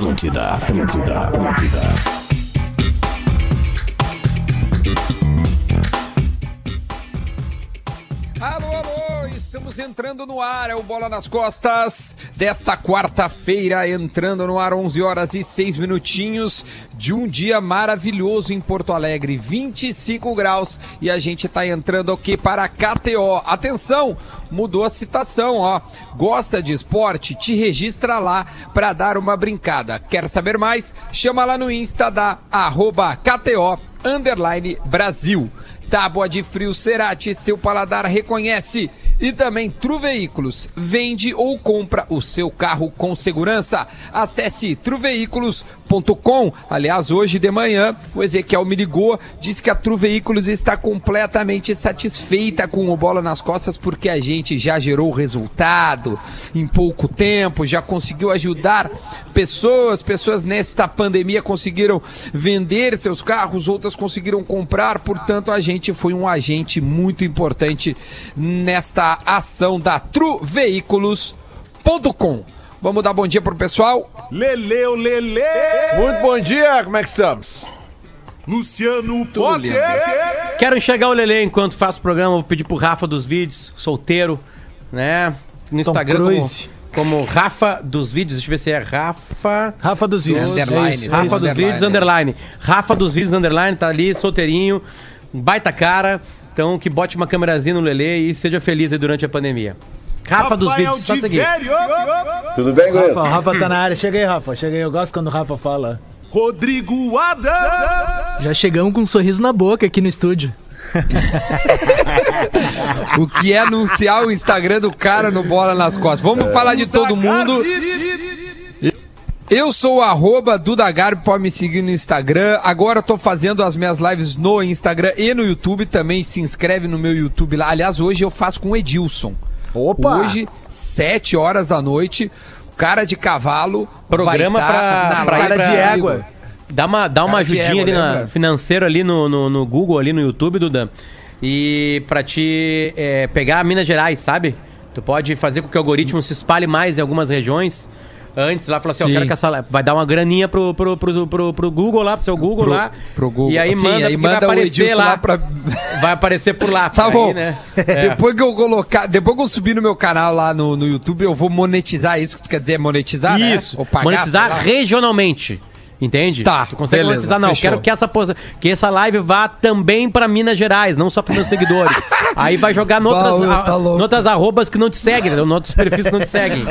Atlântida, Atlântida, Atlântida. entrando no ar, é o Bola nas Costas desta quarta-feira, entrando no ar 11 horas e 6 minutinhos de um dia maravilhoso em Porto Alegre, 25 graus e a gente tá entrando aqui para a KTO. Atenção, mudou a citação, ó. Gosta de esporte? Te registra lá para dar uma brincada. Quer saber mais? Chama lá no Insta da arroba KTO underline Brasil. Tábua de frio Cerati, seu paladar reconhece. E também Tru Veículos, vende ou compra o seu carro com segurança. Acesse truveículos.com. Aliás, hoje de manhã, o Ezequiel me ligou, disse que a Tru Veículos está completamente satisfeita com o bola nas costas porque a gente já gerou resultado em pouco tempo, já conseguiu ajudar pessoas, pessoas nesta pandemia conseguiram vender seus carros, outras conseguiram comprar, portanto a gente foi um agente muito importante nesta ação da truveículos.com. Vamos dar bom dia pro pessoal. Leleu, Lele! Muito bom dia, como é que estamos? Luciano Potter! Quero enxergar o Lele enquanto faço o programa, vou pedir pro Rafa dos vídeos, solteiro, né? No Instagram como, como, Rafa dos vídeos, deixa eu ver se é Rafa... Rafa dos vídeos. Underline. É isso, Rafa dos vídeos, underline. Rafa dos vídeos, underline, tá ali, solteirinho, baita cara... Então que bote uma câmerazinha no Lelê e seja feliz aí durante a pandemia. Rafa dos vídeos, só seguir. Tudo bem, Rafa, Rafa, Rafa tá na área. Chega aí, Rafa. Chega aí. Eu gosto quando o Rafa fala. Rodrigo Adams! Já chegamos com um sorriso na boca aqui no estúdio. o que é anunciar o Instagram do cara no Bola nas Costas. Vamos é. falar de todo mundo. Eu sou o arroba Dudagarbi, pode me seguir no Instagram. Agora eu tô fazendo as minhas lives no Instagram e no YouTube também. Se inscreve no meu YouTube lá. Aliás, hoje eu faço com o Edilson. Opa! Hoje, 7 horas da noite, cara de cavalo. Programa tá pra, pra cara de égua. Dá uma, dá uma ajudinha ali na financeiro ali no, no, no, Google, ali no YouTube, Duda. E pra te é, pegar a Minas Gerais, sabe? Tu pode fazer com que o algoritmo se espalhe mais em algumas regiões antes lá, falou assim, ó, eu quero que essa vai dar uma graninha pro, pro, pro, pro, pro Google lá, pro seu Google pro, lá. Pro Google. E aí Sim, manda, aí manda vai aparecer lá, lá pra... vai aparecer por lá. Tá aí, bom. Né? É. Depois que eu colocar, depois que eu subir no meu canal lá no, no YouTube, eu vou monetizar isso que tu quer dizer, monetizar, né? Isso. Né? Pagar, monetizar regionalmente. Entende? Tá. Tu consegue beleza, monetizar? Não, fechou. quero que essa, que essa live vá também para Minas Gerais, não só para meus seguidores. Aí vai jogar noutras, tá noutras arrobas que não te seguem, em outros perfis que não te seguem.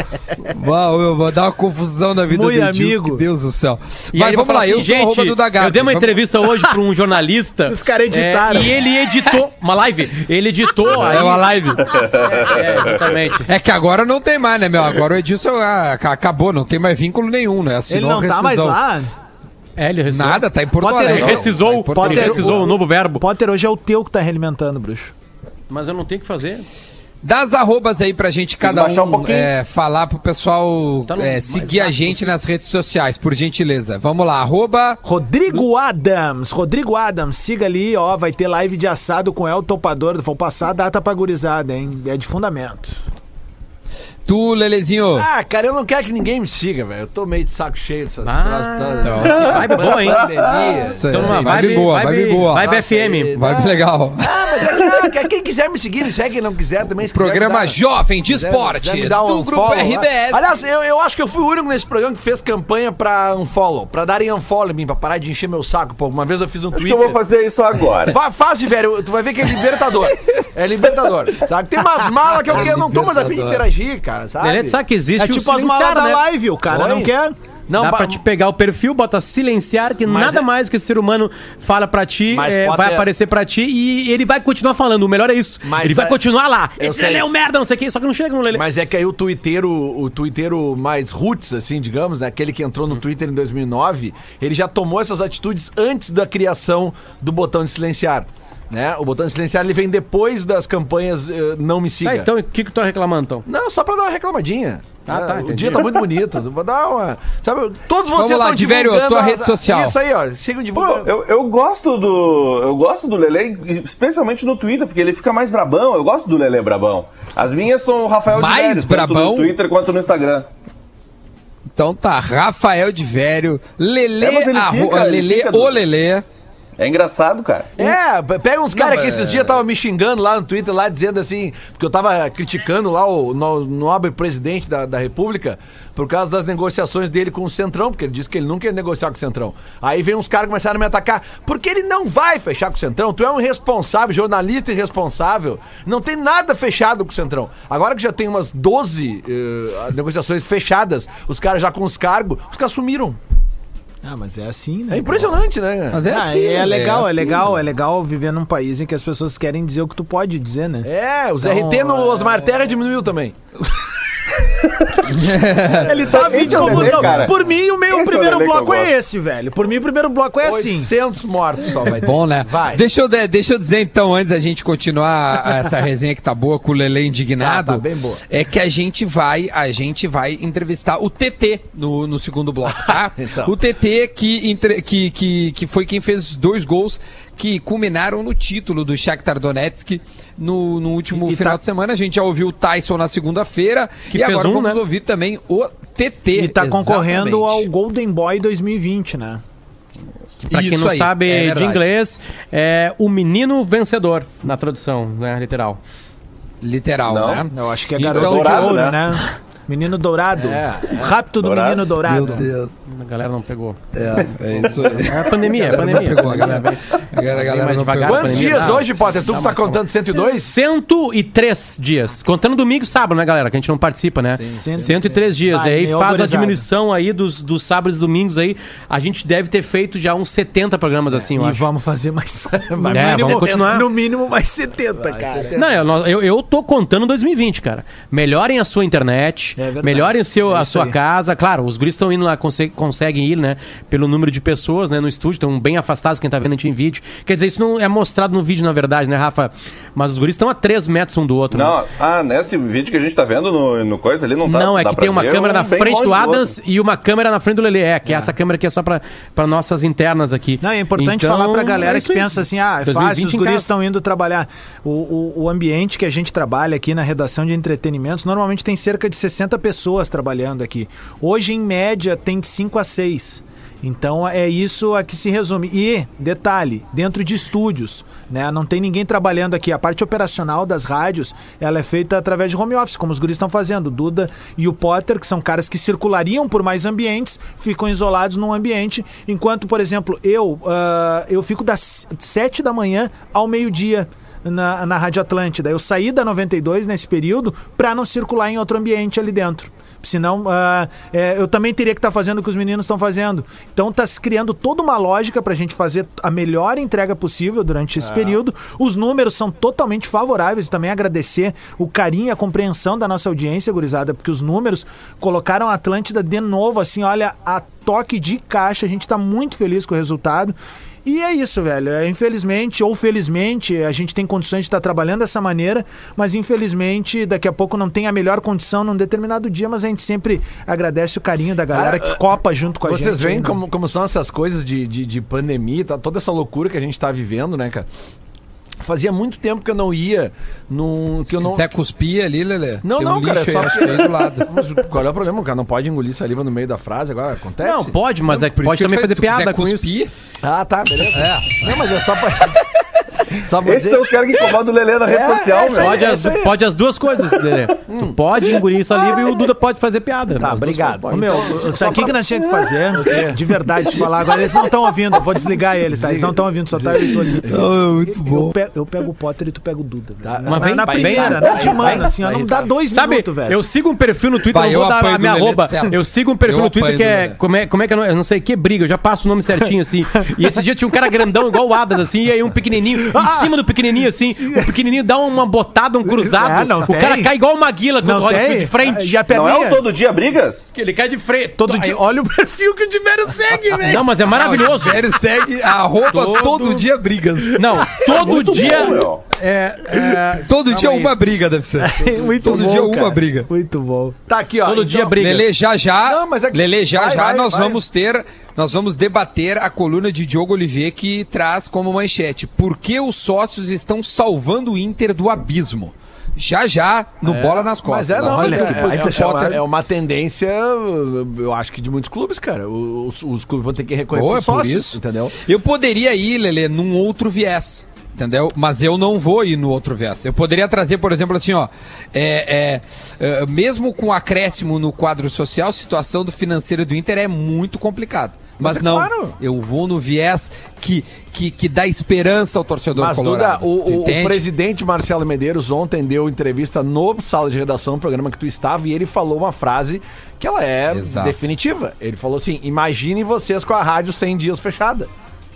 Uau, eu vou dar uma confusão na vida Muito do amigo. Deus do céu. E Mas vamos lá, assim, eu gente, sou do. Eu dei uma entrevista hoje para um jornalista. Os caras editaram. É, e ele editou uma live. Ele editou. É uma live. É, é, exatamente. É que agora não tem mais, né, meu? Agora o Edilson ah, acabou, não tem mais vínculo nenhum, né? Assinou ele não tá mais lá? É, ele rescisou. Nada, tá em Porto Potter, Alegre. Rescisou, tá Potter, rescisou o, novo verbo. Potter hoje é o teu que tá realimentando, bruxo. Mas eu não tenho o que fazer. Das arrobas aí pra gente cada um, um é, falar pro pessoal tá é, seguir a gente nas redes sociais, por gentileza. Vamos lá, arroba... Rodrigo Adams, Rodrigo Adams, siga ali, ó, vai ter live de assado com El Topador, vou passar a data pra gurizada, hein, é de fundamento. Tu, Lelezinho. Ah, cara, eu não quero que ninguém me siga, velho. Eu tô meio de saco cheio dessas ah, coisas Então. Vibe boa, hein? Então, numa vibe, vibe boa, vibe, vibe boa. Vibe FM. Vibe legal. Ah, mas é que, quem quiser me seguir, me segue. Quem não quiser também. Se programa dar, Jovem de Esporte. Me um do Grupo RBS. Aliás, eu, eu acho que eu fui o único nesse programa que fez campanha pra unfollow. Pra darem unfollow em mim, pra parar de encher meu saco. Pô, uma vez eu fiz um tweet. Acho que eu vou fazer isso agora. Vai, faz, velho. Tu vai ver que é libertador. É libertador. Sabe? Tem umas malas que eu, eu não tô mais afim de interagir, cara. Sabe? Beleza, sabe que existe é tipo as malas da né? live, o cara Oi? não quer. Não, Dá pra te pegar o perfil, bota silenciar, que Mas nada é... mais que esse ser humano fala pra ti, é, vai ter... aparecer pra ti e ele vai continuar falando. O melhor é isso. Mas ele vai é... continuar lá. Esse é um merda, não sei o que, só que não chega no Lele. Mas é que aí o twitteiro, o twitteiro mais roots, assim, digamos, né? Aquele que entrou no Twitter em 2009, ele já tomou essas atitudes antes da criação do botão de silenciar. Né? O botão de silenciar ele vem depois das campanhas uh, Não Me Siga. Tá, então o que, que tu tá reclamando, então? Não, só pra dar uma reclamadinha. Ah, tá, o dia tá muito bonito. Vou dar uma. Sabe, todos vocês Vamos lá, Diverio, tua a... rede social. Isso aí, ó. Chega divulgando. Pô, eu, eu gosto do. Eu gosto do Lele, especialmente no Twitter, porque ele fica mais brabão. Eu gosto do Lele brabão. As minhas são o Rafael Mais Diverio, brabão? tanto no Twitter quanto no Instagram. Então tá, Rafael de Velho, Lele, É, arro- Lele, o do- Lele. É engraçado, cara. É, pe- pega uns caras que mas- esses dias estavam me xingando lá no Twitter, lá dizendo assim, porque eu tava criticando lá o no- nobre presidente da, da República por causa das negociações dele com o Centrão, porque ele disse que ele nunca ia negociar com o Centrão. Aí vem uns caras que começaram a me atacar, porque ele não vai fechar com o Centrão, tu é um irresponsável, jornalista irresponsável, não tem nada fechado com o Centrão. Agora que já tem umas 12 eh, negociações fechadas, os caras já com os cargos, os caras sumiram. Ah, mas é assim, né? É impressionante, né? Mas é Ah, assim, é Lelê, legal, é, assim, legal, né? é legal viver num país em que as pessoas querem dizer o que tu pode dizer, né? É, os Então, RT no é- Osmar Terra diminuiu também. Ele tá vindo é o cara. Por mim, o meu Esse é o primeiro que eu bloco é esse, velho. Por mim, o primeiro bloco é assim. 800 mortos só vai ter. Bom, né? Vai. Deixa eu, de- deixa eu dizer então, antes da gente continuar essa resenha que tá boa com o Lele indignado. Ah, tá bem boa. É que a gente vai, a gente vai entrevistar o TT no, no segundo bloco, tá? Então. O TT que, entre- que, que, que foi quem fez dois gols que culminaram no título do Shakhtar Donetsk no, no último E- e final tá- de semana. A gente já ouviu o Tyson na segunda-feira Que e fez agora um, vamos né? ouvir também o TT. E tá concorrendo ao exatamente. Golden Boy 2020, né? Pra quem Isso não aí, sabe é de inglês, é o menino vencedor, na tradução, né, literal. Literal, Não. né? Eu acho que é Então, garoto dourado, de ouro, né? né? Menino dourado. O Rapto do Dourado. menino dourado. Deus. A galera não pegou. É isso aí. É a pandemia, é a pandemia. não pegou, a galera, a galera, a galera não devagar. pegou. Quantos dias dá- hoje, Potter? Tu que tá contando 102? 103 dias. Contando domingo e sábado, né, galera? Que a gente não participa, né? Sim. 103 dias. Vai, e aí faz a diminuição aí dos, dos sábados e domingos aí. A gente deve ter feito já uns 70 programas assim, eu E acho. vamos fazer mais. No, É, vamos continuar. no mínimo mais 70, cara. Não, eu, eu, eu tô contando 2020, cara. Melhorem a sua internet, É melhorem o seu, É a sua aí. casa. Claro, os guris estão indo lá, conse- conseguem ir, né? Pelo número de pessoas, né? No estúdio, estão bem afastados, quem tá vendo a gente em vídeo. Quer dizer, isso não é mostrado no vídeo, na verdade, né, Rafa? Mas os guris estão a 3 metros um do outro. né? Não, ah, nesse vídeo que a gente tá vendo no, no coisa ali, não tá. Não, é que tem uma câmera um na frente do. Adams e uma câmera na frente do Lelê, é, que é essa câmera aqui é só pra, pra nossas internas aqui. Não, é importante Então, falar pra galera é que pensa assim, ah, é 2020 fácil, os guris estão indo trabalhar. O, o, o ambiente que a gente trabalha aqui na redação de entretenimentos, normalmente tem cerca de 60 pessoas trabalhando aqui. Hoje, em média, tem de 5 a 6. Então é isso a que se resume. E, detalhe, dentro de estúdios, né? Não tem ninguém trabalhando aqui. A parte operacional das rádios, ela é feita através de home office, como os guris estão fazendo. Duda e o Potter, que são caras que circulariam por mais ambientes, ficam isolados num ambiente, enquanto, por exemplo, eu, ah, eu fico das 7 da manhã ao meio-dia. Na, na Rádio Atlântida. Eu saí da 92 nesse período para não circular em outro ambiente ali dentro. Senão, ah, é, eu também teria que estar fazendo o que os meninos estão fazendo. Então, está se criando toda uma lógica para a gente fazer a melhor entrega possível durante esse período. Os números são totalmente favoráveis. Também agradecer o carinho e a compreensão da nossa audiência, gurizada, porque os números colocaram a Atlântida de novo, assim, olha, a toque de caixa. A gente está muito feliz com o resultado. E é isso, velho. É, infelizmente ou felizmente, a gente tem condições de estar trabalhando dessa maneira, mas infelizmente daqui a pouco não tem a melhor condição num determinado dia, mas a gente sempre agradece o carinho da galera Ah, que copa junto com a gente. Vocês veem né? como, como são essas coisas de, de, de pandemia, tá, toda essa loucura que a gente tá vivendo, né, cara? Fazia muito tempo que eu não ia num. Que eu não... Se quiser cuspir ali, Lelê. Não, tem não, um cara, lixo é só aí, do lado. Mas qual é o problema? O cara não pode engolir saliva no meio da frase agora? Acontece? Não, pode, mas é, Por isso pode também fazer piada com isso. cuspir, Ah, tá, beleza. Não, mas é só pra. só pra Esses dizer- são os caras que incomodam o Lelê na rede É, social, é isso. Pode, as, isso aí. pode as duas coisas, Lelê. Tu pode engolir saliva e o Duda pode fazer piada. Tá, As duas obrigado. Ô, podem. meu, sabe o que, que nós tínhamos que fazer? De verdade, te falar. Agora eles não estão ouvindo, eu vou desligar eles, tá? Eles não estão ouvindo, só tá eu e tu ali. muito Eu, pe- eu pego o Potter e tu pega o Duda. Tá, na, mas vem, na vai, primeira, né? Mano, vai, assim, ó, vai, não dá tá. dois Sabe, minutos, velho. eu sigo um perfil no Twitter, Vai, não vou eu dar a minha arroba. Eu sigo um perfil Eu no Twitter que é como, é. como é que é? Eu não sei, que briga, eu já passo o nome certinho, assim. E esse dia tinha um cara grandão, igual o Adas, assim, e aí um pequenininho, em cima do pequenininho, assim, o pequenininho dá uma botada, um cruzado. Não o cara cai igual o Maguila quando olha de frente. E a Não é todo dia brigas? Que ele cai de frente. Todo dia. Olha o perfil que o Tiverio segue, velho. Não, mas é maravilhoso. O Rogério segue a roupa Todo- todo, dia brigas. Não, todo Muito dia. é, é, Todo dia aí. uma briga deve ser. Muito Todo bom, dia uma cara. briga. Muito bom. Tá aqui, ó. Todo dia briga. Lele, já já, Não, mas é que- Lele, já vai, já vai, nós vai. vamos ter, nós vamos debater a coluna de Diogo Olivier que traz como manchete: Por que os sócios estão salvando o Inter do abismo? já já no É, Bola nas Costas. Mas é, não, olha, que é, é, é uma tendência, eu acho que de muitos clubes, cara. Os, os clubes vão ter que recorrer Boa, é por sócios, isso. entendeu? Eu poderia ir, Lelê, num outro viés. Entendeu? Mas eu não vou ir no outro viés. Eu poderia trazer, por exemplo, assim, ó. é, é, é, mesmo com acréscimo no quadro social, a situação do financeiro do Inter é muito complicada. Mas, Mas é não, claro. eu vou no viés que, que, que dá esperança ao torcedor Mas, Duda, colorado. o, o- o presidente Marcelo Medeiros ontem deu entrevista no Sala de Redação, um programa que tu estava, e ele falou uma frase que ela é Exato. definitiva. Ele falou assim: imagine vocês com a rádio 100 dias fechada.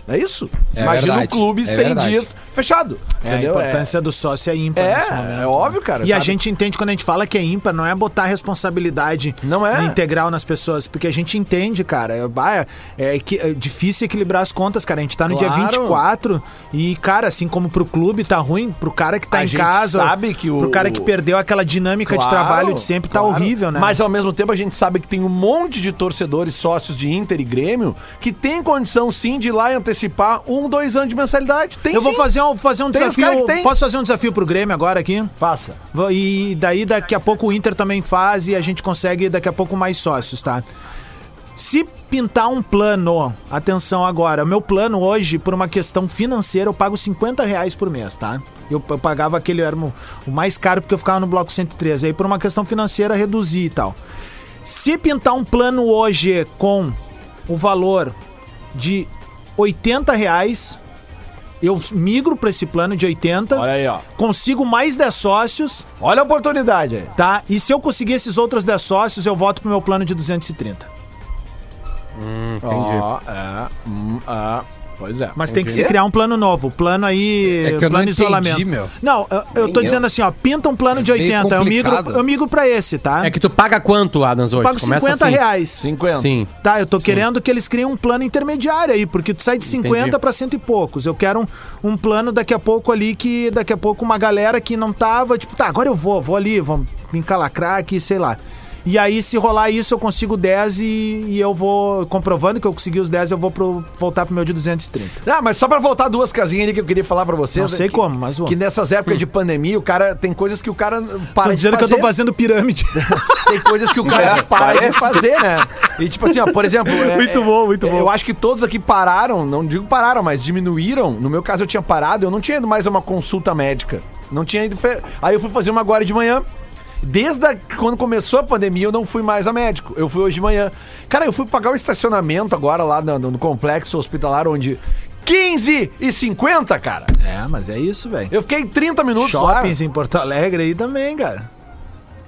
É isso? É Imagina um verdade, clube é 100 verdade. dias fechado. É, a importância do sócio é ímpar É, nesse momento. é óbvio, cara, E a sabe? gente entende quando a gente fala que é ímpar, não é botar responsabilidade Não é. integral nas pessoas, porque a gente entende, cara. É, é, que- é difícil equilibrar as contas, cara. A gente tá no dia Claro. 24 e, cara, assim como pro clube tá ruim, pro cara que tá A em gente casa, sabe que o- pro cara que perdeu aquela dinâmica de Claro, trabalho de sempre, tá claro. horrível, né? Mas ao mesmo tempo a gente sabe que tem um monte de torcedores sócios de Inter e Grêmio que tem condição sim de ir lá e antecipar um, dois anos de mensalidade. Tem eu vou sim. fazer um, fazer um Tem desafio. Posso fazer um desafio pro Grêmio agora aqui? Faça. Vou- E daí daqui a pouco o Inter também faz e a gente consegue daqui a pouco mais sócios, tá? Se pintar um plano, atenção agora, meu plano hoje, por uma questão financeira, eu pago 50 reais por mês, tá? Eu, eu pagava aquele, era o, o mais caro porque eu ficava no bloco 113. Aí por uma questão financeira, reduzi e tal. Se pintar um plano hoje com o valor de 80 reais, eu migro para esse plano de 80 Olha aí, ó. consigo mais 10 sócios, Olha a oportunidade aí. tá? E se eu conseguir esses outros 10 sócios, eu volto pro meu plano de 230. Entendi. Ó, é, hum, é, pois é. Mas tem que se criar um plano novo. Plano aí. É que eu plano não entendi, meu. Não, eu, eu tô Nem dizendo assim, ó, pinta um plano de Meio 80. Eu migro, eu migro pra esse, tá? É que tu paga quanto, Adams, hoje? eu pago Começa 50 assim. reais. 50. Sim. Tá, eu tô querendo que eles criem um plano intermediário aí, porque tu sai de 50 Entendi. pra cento e poucos. Eu quero um, um plano daqui a pouco ali que daqui a pouco uma galera que não tava, tipo, tá, agora eu vou, vou ali, vou me encalacrar aqui, sei lá. E aí, se rolar isso, eu consigo 10 e, e eu vou, comprovando que eu consegui os 10, eu vou pro, voltar pro meu de 230. Ah, mas só pra voltar duas casinhas ali que eu queria falar pra vocês. Não sei que, como, mas vamos. Que nessas épocas de pandemia, o cara tem coisas que o cara para Tô de dizendo que eu tô fazendo pirâmide. Tem coisas que o cara É, para de parece. fazer, né? E tipo assim, ó, por exemplo. é- Muito bom, muito é- bom. Eu acho que todos aqui pararam, não digo pararam, mas diminuíram. No meu caso, eu tinha parado, eu não tinha ido mais a uma consulta médica. Não tinha ido. fe- Aí eu fui fazer uma agora de manhã. Desde a- quando começou a pandemia, eu não fui mais a médico. Eu fui hoje de manhã. Cara, eu fui pagar o estacionamento agora lá no, no complexo hospitalar, onde. 15 e 50, cara. é, mas é isso, velho. Eu fiquei 30 minutos lá. Shoppings em Porto Alegre aí também, cara.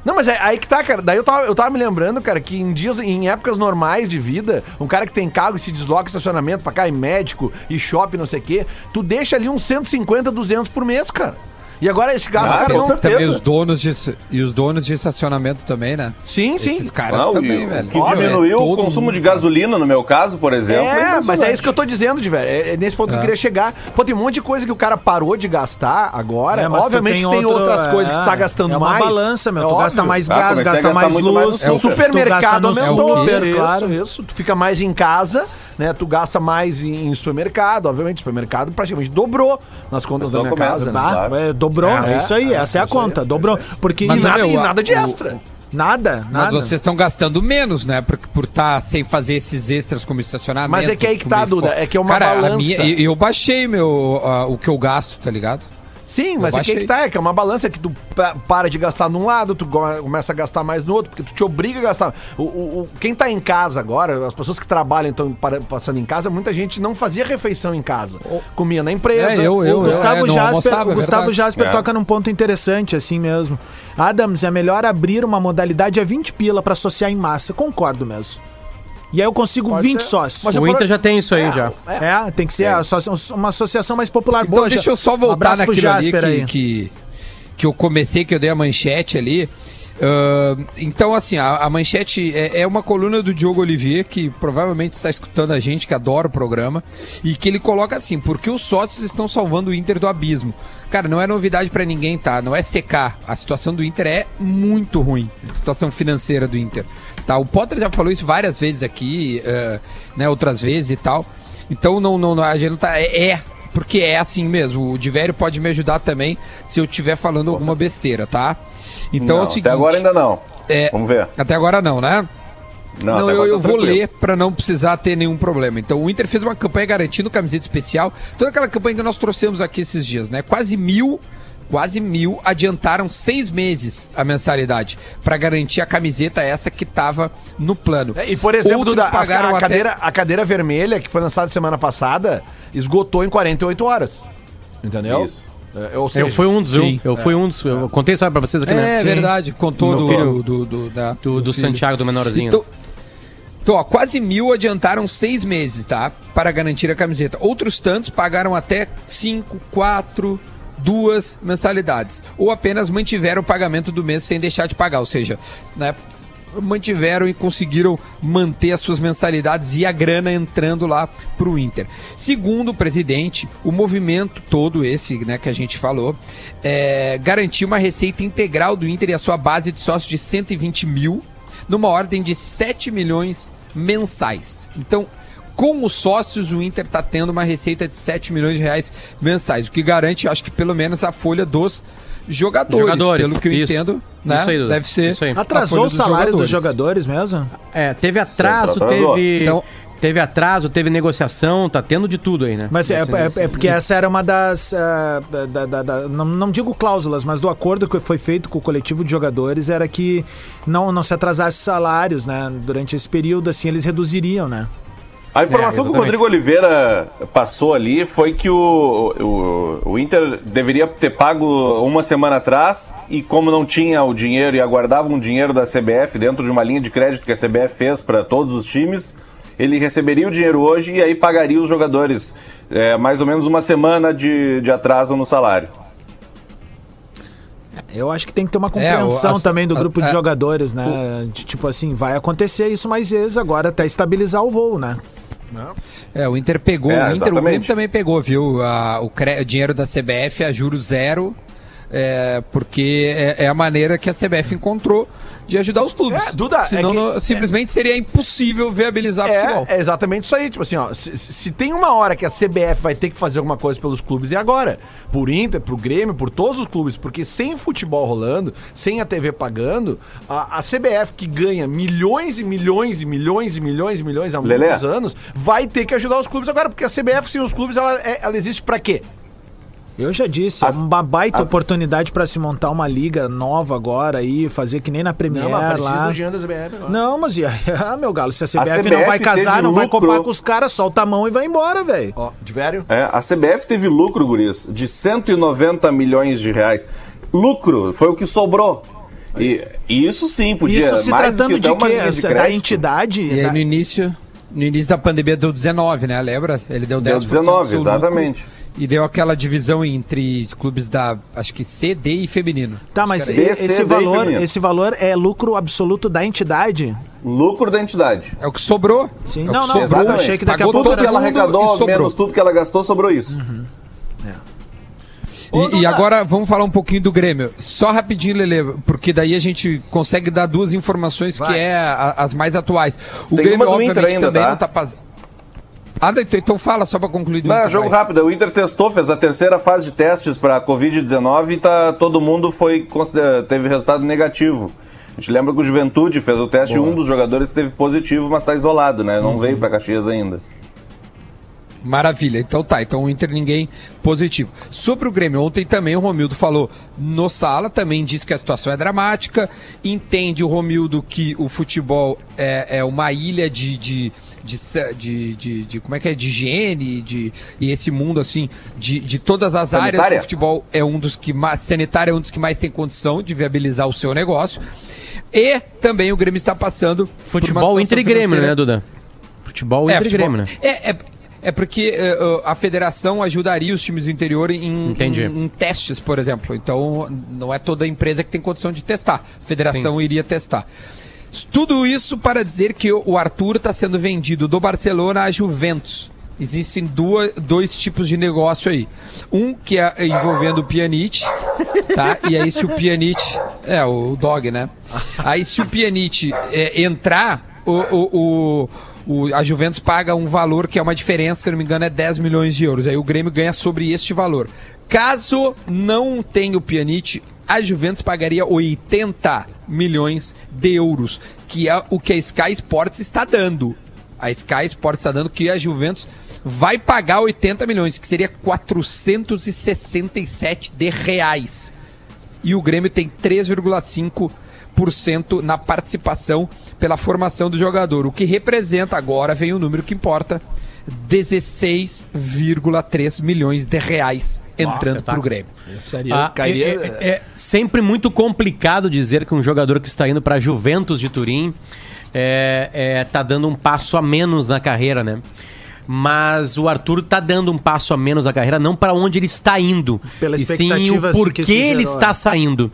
Não, mas é aí que tá, cara. Daí eu tava, eu tava me lembrando, cara, que em dias, em épocas normais de vida, um cara que tem carro e se desloca estacionamento pra cá, em médico e shopping, não sei o quê, tu deixa ali uns 150, 200 por mês, cara. E agora esse gasto, Ah, cara, com não. Também os donos de, e os donos de estacionamento também, né? Sim, sim. Esses caras Não, também, e velho. que Óbvio, diminuiu é o consumo mundo. de gasolina, no meu caso, por exemplo. É, mas é isso que eu tô dizendo, de velho. É, é nesse ponto que eu É. queria chegar. Pô, tem um monte de coisa que o cara parou de gastar agora. É, Obviamente tem, outro- outras coisas que tu tá é, gastando é uma mais. balança, meu. É tu gasta mais Ah, gás, gasta mais mais luz. O super. supermercado aumentou. claro. isso. Tu fica mais em casa, né? Tu gasta mais em, supermercado. Obviamente, o supermercado praticamente dobrou nas contas da minha casa. né? Ah, Claro. É, dobrou, é, É, isso aí, é, essa é a aí, conta, é dobrou. Porque Mas, E nada, meu, e nada de o- extra. nada, Mas nada. vocês estão gastando menos, né? Por estar por tá sem fazer esses extras como estacionamento. Mas é que aí que tá, Duda, é que é uma Cara, balança. minha- eu, eu baixei meu, ah, o que eu gasto, tá ligado? Sim, mas Eu é que que tá, é que é uma balança que tu pa- para de gastar num lado, tu começa a gastar mais no outro, porque tu te obriga a gastar. O, o- o- quem tá em casa agora, as pessoas que trabalham estão passando em casa, muita gente não fazia refeição em casa. Comia na empresa. É, eu- eu- o Gustavo é, não Jasper, almoçava, o é Gustavo verdade. Jasper É. toca num ponto interessante, assim mesmo. Adams, é melhor abrir uma modalidade a 20 pila pra associar em massa. Concordo mesmo. E aí eu consigo Pode 20 ser. sócios. Mas O Inter já tem isso aí, já. É, tem que ser associa- uma associação mais popular. Então Boa, deixa já- eu só voltar abraço pro naquilo ali Jasper que, aí. que, que eu comecei, que eu dei a manchete ali. Ah, então, assim, a, a manchete é, é uma coluna do Diogo Olivier, que provavelmente está escutando a gente, que adora o programa, e que ele coloca assim, porque os sócios estão salvando o Inter do abismo. Cara, não é novidade pra ninguém, tá? Não é secar. A situação do Inter é muito ruim, a situação financeira do Inter. Tá? O Potter já falou isso várias vezes aqui, ah, né, outras vezes e tal. Então, não, não, a gente não tá... é- é porque é assim mesmo. O Divério pode me ajudar também se eu estiver falando alguma besteira, tá? Então Não, é o seguinte. até agora ainda não. é, Vamos ver. Até agora não, né? Não, Não, eu, eu tá vou ler para não precisar ter nenhum problema. Então, o Inter fez uma campanha garantindo camiseta especial. Toda aquela campanha que nós trouxemos aqui esses dias, né? Quase mil, quase mil adiantaram seis meses a mensalidade para garantir a camiseta essa que estava no plano. É, e, por exemplo, Duda, a, pagaram a até- cadeira, a cadeira vermelha, que foi lançada semana passada, esgotou em 48 horas. Entendeu? Isso. É, ou seja, Eu fui um dos, eu, Sim. eu fui um dos, eu contei só pra vocês aqui, né? É verdade, contou do, filho- do, do, da- Do, do. Santiago, do menorzinho. Então, então, ó, quase mil adiantaram seis meses, tá? Para garantir a camiseta. Outros tantos pagaram até cinco, quatro, duas mensalidades. Ou apenas mantiveram o pagamento do mês sem deixar de pagar. Ou seja, né? Mantiveram e conseguiram manter as suas mensalidades e a grana entrando lá para o Inter. Segundo o presidente, o movimento todo esse né, que a gente falou é, garantiu uma receita integral do Inter e a sua base de sócios de 120 mil numa ordem de 7 milhões mensais. Então, com os sócios, o Inter está tendo uma receita de 7 milhões de reais mensais, o que garante, acho que pelo menos a folha dos jogadores, Jogadores, pelo que eu isso. entendo, né? Isso aí, Duda. Deve ser. Isso aí. Atrasou o salário dos jogadores. jogadores mesmo? É, teve atraso, teve. Então- Teve atraso, teve negociação, tá tendo de tudo aí, né? Mas é, Nesse- é- nesse- é porque essa era uma das. da- da- da- da- não, não digo cláusulas, mas do acordo que foi feito com o coletivo de jogadores era que não, não se atrasasse salários, né? Durante esse período, assim, eles reduziriam, né? A informação É, que o. Rodrigo Oliveira passou ali foi que o, o, o Inter deveria ter pago uma semana atrás e como não tinha o dinheiro e aguardava um dinheiro da CBF dentro de uma linha de crédito que a CBF fez para todos os times, ele receberia o dinheiro hoje e aí pagaria os jogadores é, mais ou menos uma semana de, de atraso no salário. Eu acho que tem que ter uma compreensão É, o- a- também do a- grupo de a- jogadores, né? De, tipo assim, vai acontecer isso mais vezes agora até estabilizar o voo, né? É, o Inter pegou, É, o Inter, o. Grêmio também pegou, viu? A- o, cre- o dinheiro da CBF a juro zero, é, porque é, é a maneira que a CBF encontrou de ajudar os clubes. É, Duda, é Senão que- no- simplesmente seria impossível viabilizar futebol. É, é exatamente isso aí. Tipo assim, ó, se, se tem uma hora que a CBF vai ter que fazer alguma coisa pelos clubes, é agora. Por Inter, pro Grêmio, por todos os clubes. Porque sem futebol rolando, sem a TV pagando, a, a CBF que ganha milhões e milhões e milhões e milhões e milhões há muitos anos, vai ter que ajudar os clubes agora. Porque a CBF sem os clubes, ela, é- ela existe pra quê? Eu já disse, As- é uma baita as- oportunidade pra se montar uma liga nova agora aí, fazer que nem na Premier Não, lá. do da. Não, mas e aí? ah, meu galo, se a CBF, CBF não vai casar, não vai lucro. copar com os caras, solta a mão e vai embora, velho. Ó, de velho. É, a CBF teve lucro, Guris, de 190 milhões de reais. Lucro, foi o que sobrou. E, e isso sim, podia. Isso se mais do tratando que de quê? de Da crédito. entidade? E aí da- no início, no início da pandemia deu 19, né? Lembra? Ele deu 10 Deu 19, exatamente. E deu aquela divisão entre clubes da, acho que C, D e feminino. Tá, mas Acho que era esse valor, esse valor é lucro absoluto da entidade? Lucro da entidade. É o que sobrou. Sim. É Não, não, sobrou. Exatamente. achei que daqui a pouco Tudo que ela arrecadou, e menos tudo que ela gastou, sobrou isso. E, e agora vamos falar um pouquinho do Grêmio. Só rapidinho, Lele, porque daí a gente consegue dar duas informações que é a- as mais atuais. O Tem Grêmio, uma do Inter obviamente, ainda, também tá? não tá passando. Ah, então- fala só pra concluir do Não, é Inter, jogo vai. rápido. O Inter testou, fez a terceira fase de testes para Covid-19 e tá, todo mundo foi considera- teve resultado negativo. A gente lembra que o Juventude fez o teste e um dos jogadores teve positivo, mas está isolado, né? Não veio para Caxias ainda. Maravilha, então tá. Então o Inter ninguém positivo. Sobre o Grêmio, ontem também o Romildo falou no sala, também disse que a situação é dramática. Entende o Romildo que o futebol é, é uma ilha de. de de, de, de, de- como é que é de higiene de e esse mundo assim de, de todas as áreas Sanitária? o futebol é um dos que mais sanitário é um dos que mais tem condição de viabilizar o seu negócio e também o Grêmio está passando Futebol situação Inter e Grêmio, financeira- né, Duda? Futebol é, Inter e futebol- Grêmio, né? É, é, é porque eh, a federação ajudaria os times do interior em, em- em testes, por exemplo. Então, não é toda empresa que tem condição de testar. A federação iria testar. Tudo isso para dizer que o Arthur está sendo vendido do Barcelona à Juventus. Existem duas, dois tipos de negócio aí. Um que é envolvendo o Pjanic, tá? E aí se o Pjanic... É, o Dog, né? Aí se o Pjanic é, entrar o, o, o, a Juventus paga um valor que é uma diferença, se não me engano, é 10 milhões de euros. Aí o Grêmio ganha sobre este valor. Caso não tenha o Pjanic, a Juventus pagaria 80 milhões de euros, que é o que a Sky Sports está dando. A Sky Sports está dando que a Juventus vai pagar 80 milhões, que seria 467 de reais e o Grêmio tem 3,5% na participação pela formação do jogador, o que representa agora, vem o número que importa, 16,3 milhões de reais entrando para o Grêmio. Ah, cairia- é, é- é sempre muito complicado dizer que um jogador que está indo para Juventus de Turim é, é, tá dando um passo a menos na carreira, né? Mas o Arthur tá dando um passo a menos na carreira, não para onde ele está indo, Pela e sim o que porquê ele está é. saindo.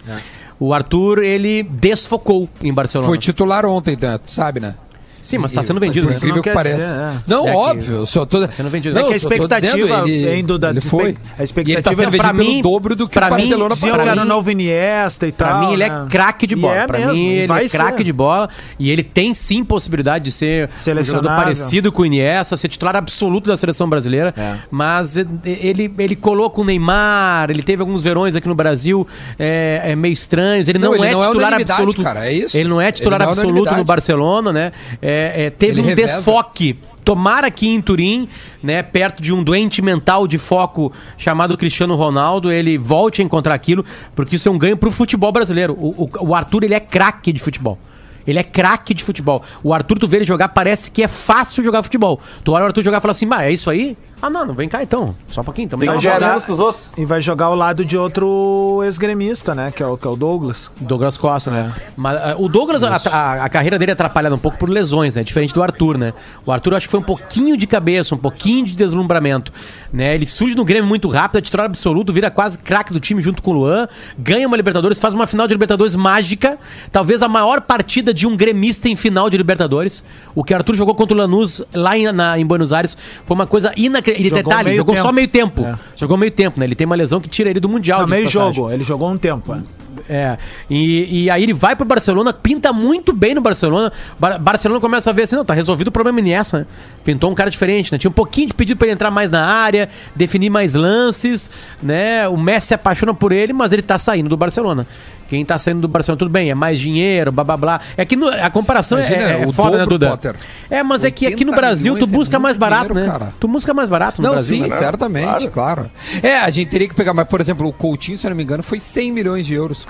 O Arthur, ele desfocou em Barcelona. Foi titular ontem, né? sabe, né? Sim, mas tá sendo vendido, Por né? incrível Não que pareça. dizer, é. Não, É que- óbvio, eu só tô... Tá sendo vendido. Não, É que a expectativa vem do- da- ele foi. a expectativa ele tá sendo é- vendido pra pelo mim- dobro do que pra o mim, Barcelona que era o mim- novo Iniesta e Pra tal. mim, ele né? é craque de bola. é pra mesmo, mim, ele é craque de bola. E ele tem sim possibilidade de ser um jogador parecido com o Iniesta, ser titular absoluto da seleção brasileira. É. Mas eh, ele, ele colou com o Neymar, ele teve alguns verões aqui no Brasil é, é, meio estranhos. Ele não, Não, ele é não é titular absoluto. cara, é isso. Ele não é titular é absoluto no. Barcelona, né? É, é, teve Ele um reveza. desfoque. Tomara aqui em Turim, né, perto de um doente mental de foco chamado Cristiano Ronaldo, ele volte a encontrar aquilo, porque isso é um ganho pro futebol brasileiro. O, o- o Arthur, ele é craque de futebol. Ele é craque de futebol. O Arthur, tu vê ele jogar, parece que é fácil jogar futebol. Tu olha o Arthur jogar e fala assim, mas é isso aí? Ah, não, não vem cá então. Só um pouquinho. Então Tem que ganhar jogar. menos que os outros. E vai jogar ao lado de outro ex-gremista, né? Que é, o, que é o Douglas. Douglas Costa, né? Mas ah, o Douglas, a, a- a carreira dele é atrapalhada um pouco por lesões, né? Diferente do Arthur, né? O Arthur acho que foi um pouquinho de cabeça, um pouquinho de deslumbramento, né? Ele surge no Grêmio muito rápido, é titular absoluto, vira quase craque do time junto com o Luan, ganha uma Libertadores, faz uma final de Libertadores mágica, talvez a maior partida de um gremista em final de Libertadores. O que o Arthur jogou contra o Lanús lá em, na- em Buenos Aires foi uma coisa inacreditável. E Jogou detalhe, meio jogou só tempo. meio tempo. É. Jogou meio tempo, né? Ele tem uma lesão que tira ele do Mundial. Diga-se meio jogo, ele jogou um tempo. é. É, e, e aí ele vai pro Barcelona, pinta muito bem no Barcelona. Bar Barcelona começa a ver assim, não, tá resolvido o problema Iniesta, né? Pintou um cara diferente, né? Tinha um pouquinho de pedido pra ele entrar mais na área, definir mais lances, né? O Messi se apaixona por ele, mas ele tá saindo do Barcelona. Quem tá saindo do Barcelona, tudo bem, é mais dinheiro, blá blá blá. É que no- a comparação é- Imagina, é, é o foda, né, Duda? Potter. É, mas é que aqui no 80 Brasil tu é busca mais muito barato, dinheiro, né? cara. Tu busca mais barato no Não, Brasil. sim, né? certamente, claro. É, a gente teria que pegar, mas, por exemplo, o Coutinho, se eu não me engano, foi 100 milhões de euros.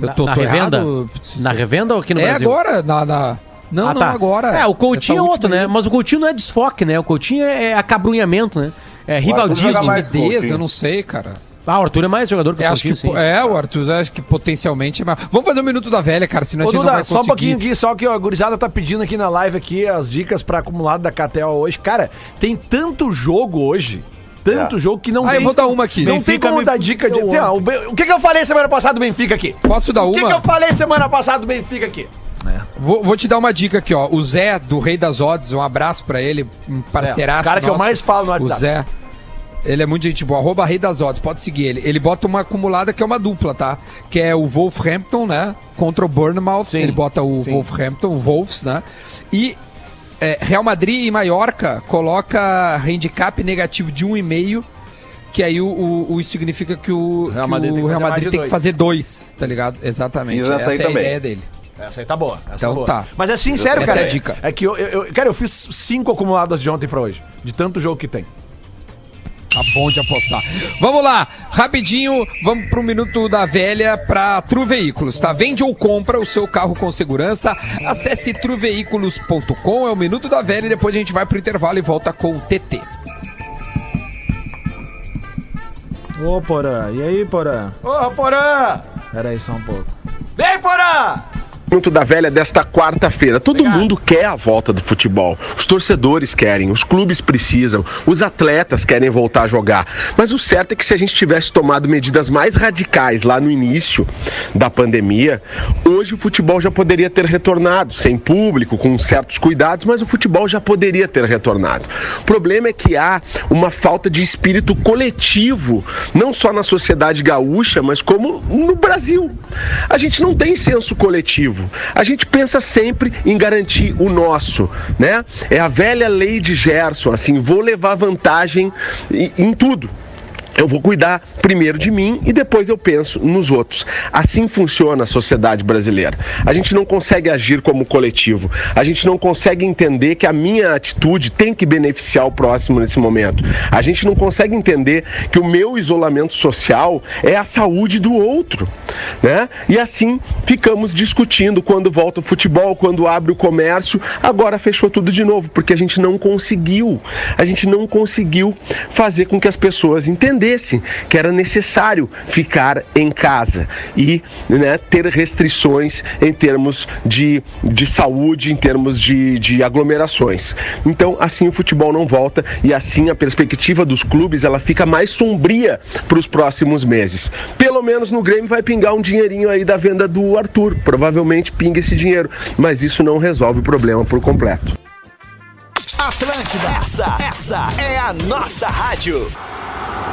Eu Na- tô, na tô revenda? errado? Na revenda ou aqui no é Brasil? agora, na... na- Não, Ah, não, tá. agora. É, o Coutinho é outro, né? aí. Mas o Coutinho não é desfoque, né? O Coutinho é acabrunhamento, né? É joga mais Coutinho. eu não sei, cara. Ah, o Arthur é mais jogador que o acho Coutinho, que, sim. é, o Arthur, acho que potencialmente é mais... Vamos fazer um minuto da velha, cara, senão a Ô, gente não Duda, vai só um pouquinho aqui, só que ó, a gurizada tá pedindo aqui na live aqui as dicas pra acumulado da KTO hoje. Cara, tem tanto jogo hoje, tanto É. jogo que não Ah, tem... eu vou dar uma aqui. Não tem Benfica como me dar dica de... Tem, ó, o, Ben- o que que eu falei semana passada do Benfica aqui? Posso dar O que uma? que eu falei semana passada do Benfica aqui? Vou, vou te dar uma dica aqui, ó. O Zé, do Rei das Odds, um abraço pra ele, um parceiraço É, o cara que eu nosso. mais falo no WhatsApp. O Zé. Ele é muito gente boa. Arroba Rei das Odds, pode seguir ele. Ele bota uma acumulada que é uma dupla, tá? Que é o Wolverhampton, né? Contra o Bournemouth. Sim, Ele bota o sim. Wolverhampton, o Wolves, né? E é, Real Madrid e Mallorca coloca handicap negativo de 1,5. Que aí o, o, o- isso significa que o Real que Madrid o tem que Real Madrid tem que dois. fazer dois, tá ligado? Exatamente. Fiz essa aí é a também. ideia dele. Essa aí tá boa. Essa Então boa. tá. Mas é sincero, Essa cara. é a dica. É que eu, eu- eu- cara, eu fiz cinco acumuladas de ontem pra hoje. De tanto jogo que tem. Tá bom de apostar. Vamos lá, rapidinho, vamos pro Minuto da Velha pra Tru Veículos, tá? Vende ou compra o seu carro com segurança. Acesse truveículos.com, é o Minuto da Velha e depois a gente vai pro intervalo e volta com o TT. Ô, Porã. E aí, Porã? Ô, Porã! Pera aí só um pouco. Vem, Porã! Minuto da Velha desta quarta-feira. Todo mundo quer a volta do futebol. Os torcedores querem, os clubes precisam, os atletas querem voltar a jogar. Mas o certo é que se a gente tivesse tomado medidas mais radicais lá no início da pandemia, hoje o futebol já poderia ter retornado, sem público, com certos cuidados, mas o futebol já poderia ter retornado. O problema é que há uma falta de espírito coletivo, não só na sociedade gaúcha, mas como no Brasil. A gente não tem senso coletivo. A gente pensa sempre em garantir o nosso, né? É a velha lei de Gerson, assim, vou levar vantagem em, em tudo. Eu vou cuidar primeiro de mim e depois eu penso nos outros. Assim funciona a sociedade brasileira. A gente não consegue agir como coletivo. A gente não consegue entender que a minha atitude tem que beneficiar o próximo nesse momento. A gente não consegue entender que o meu isolamento social é a saúde do outro, né? E assim ficamos discutindo quando volta o futebol, quando abre o comércio. Agora fechou tudo de novo porque a gente não conseguiu. A gente não conseguiu fazer com que as pessoas entendessem que era necessário ficar em casa e né, ter restrições em termos de, de saúde, em termos de, de aglomerações. Então, assim o futebol não volta e assim a perspectiva dos clubes ela fica mais sombria para os próximos meses. Pelo menos no Grêmio vai pingar um dinheirinho aí da venda do Arthur. Provavelmente pinga esse dinheiro, mas isso não resolve o problema por completo. Atlântida, essa, essa é a nossa rádio.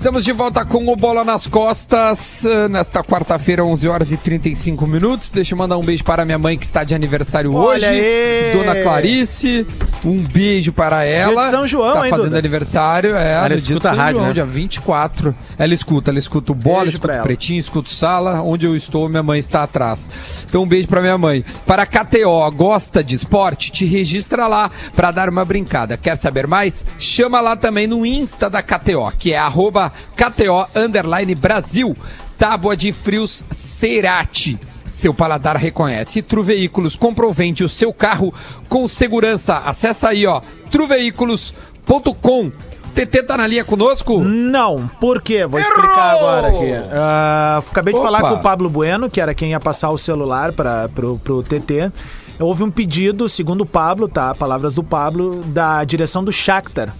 Estamos de volta com o Bola nas Costas, eh, nesta quarta-feira, 11 horas e 35 minutos. Deixa eu mandar um beijo para minha mãe que está de aniversário Olha hoje, aí! Dona Clarice. Um beijo para ela. Dia de São João, tá hein, fazendo Duda? aniversário, é, Ela no dia escuta de São a rádio, João, né? dia 24. Ela escuta, ela escuta o Bola, Beijo escuta o. Pretinho, escuta o Sala, onde eu estou, minha mãe está atrás. Então um beijo para minha mãe. Para a KTO, gosta de esporte? Te registra lá para dar uma brincada. Quer saber mais? Chama lá também no Insta da KTO, que é arroba KTO underline Brasil. Tábua de frios Cerati. Seu paladar reconhece. Tru Veículos compra ou vende o seu carro com segurança. Acessa aí, ó, truveículos.com. TT tá na linha conosco? Não, por quê? Vou explicar Errou! agora aqui. Ah, acabei de Opa! falar com o Pablo Bueno, que era quem ia passar o celular para pro, pro TT. Houve um pedido, segundo o Pablo, tá? Palavras do Pablo, da direção do Shakhtar.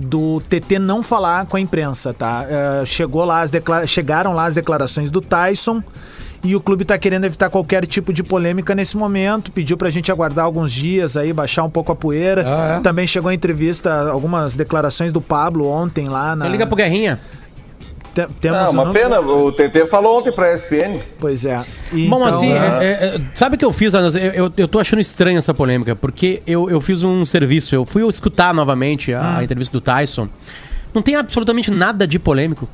Do TT não falar com a imprensa, tá? Ah, chegou lá as declara- Chegaram lá as declarações do Tyson e o clube tá querendo evitar qualquer tipo de polêmica nesse momento. Pediu pra gente aguardar alguns dias aí, baixar um pouco a poeira. Ah, é? Também chegou a entrevista, algumas declarações do Pablo ontem lá na. Liga pro Guerrinha. Te- temos Ah, o uma nome- pena, o TT falou ontem pra ESPN. Pois é. E Bom, então, assim, né? é- é- sabe o que eu fiz, Anas? Eu, eu, eu tô achando estranha essa polêmica, porque eu, eu fiz um serviço, eu fui escutar novamente a, a entrevista do Tyson. Não tem absolutamente nada de polêmico.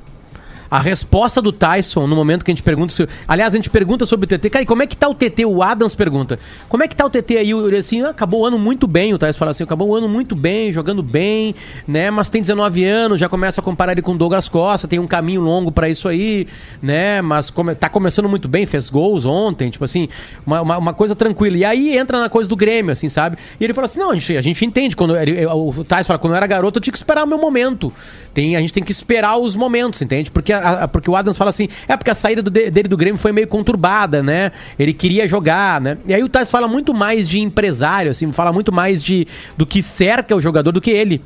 A resposta do Tyson, no momento que a gente pergunta. Se, aliás, a gente pergunta sobre o TT. Cara, e como é que tá o TT? O Adams pergunta. Como é que tá o TT aí? Ele assim, ah, acabou o ano muito bem. O Tyson fala assim: acabou o ano muito bem, jogando bem, né? Mas tem 19 anos, já começa a comparar ele com o Douglas Costa, tem um caminho longo pra isso aí, né? Mas come, tá começando muito bem, fez gols ontem, tipo assim, uma, uma, uma coisa tranquila. E aí entra na coisa do Grêmio, assim, sabe? E ele fala assim: não, a gente, a gente entende. Quando ele, o Tyson fala, quando eu era garoto, eu tinha que esperar o meu momento. Tem, a gente tem que esperar os momentos, entende? Porque, a- a- porque o Adams fala assim, é porque a saída do de- dele do Grêmio foi meio conturbada, né? Ele queria jogar, né? E aí o Tyson fala muito mais de empresário, assim, fala muito mais de do que cerca o jogador do que ele,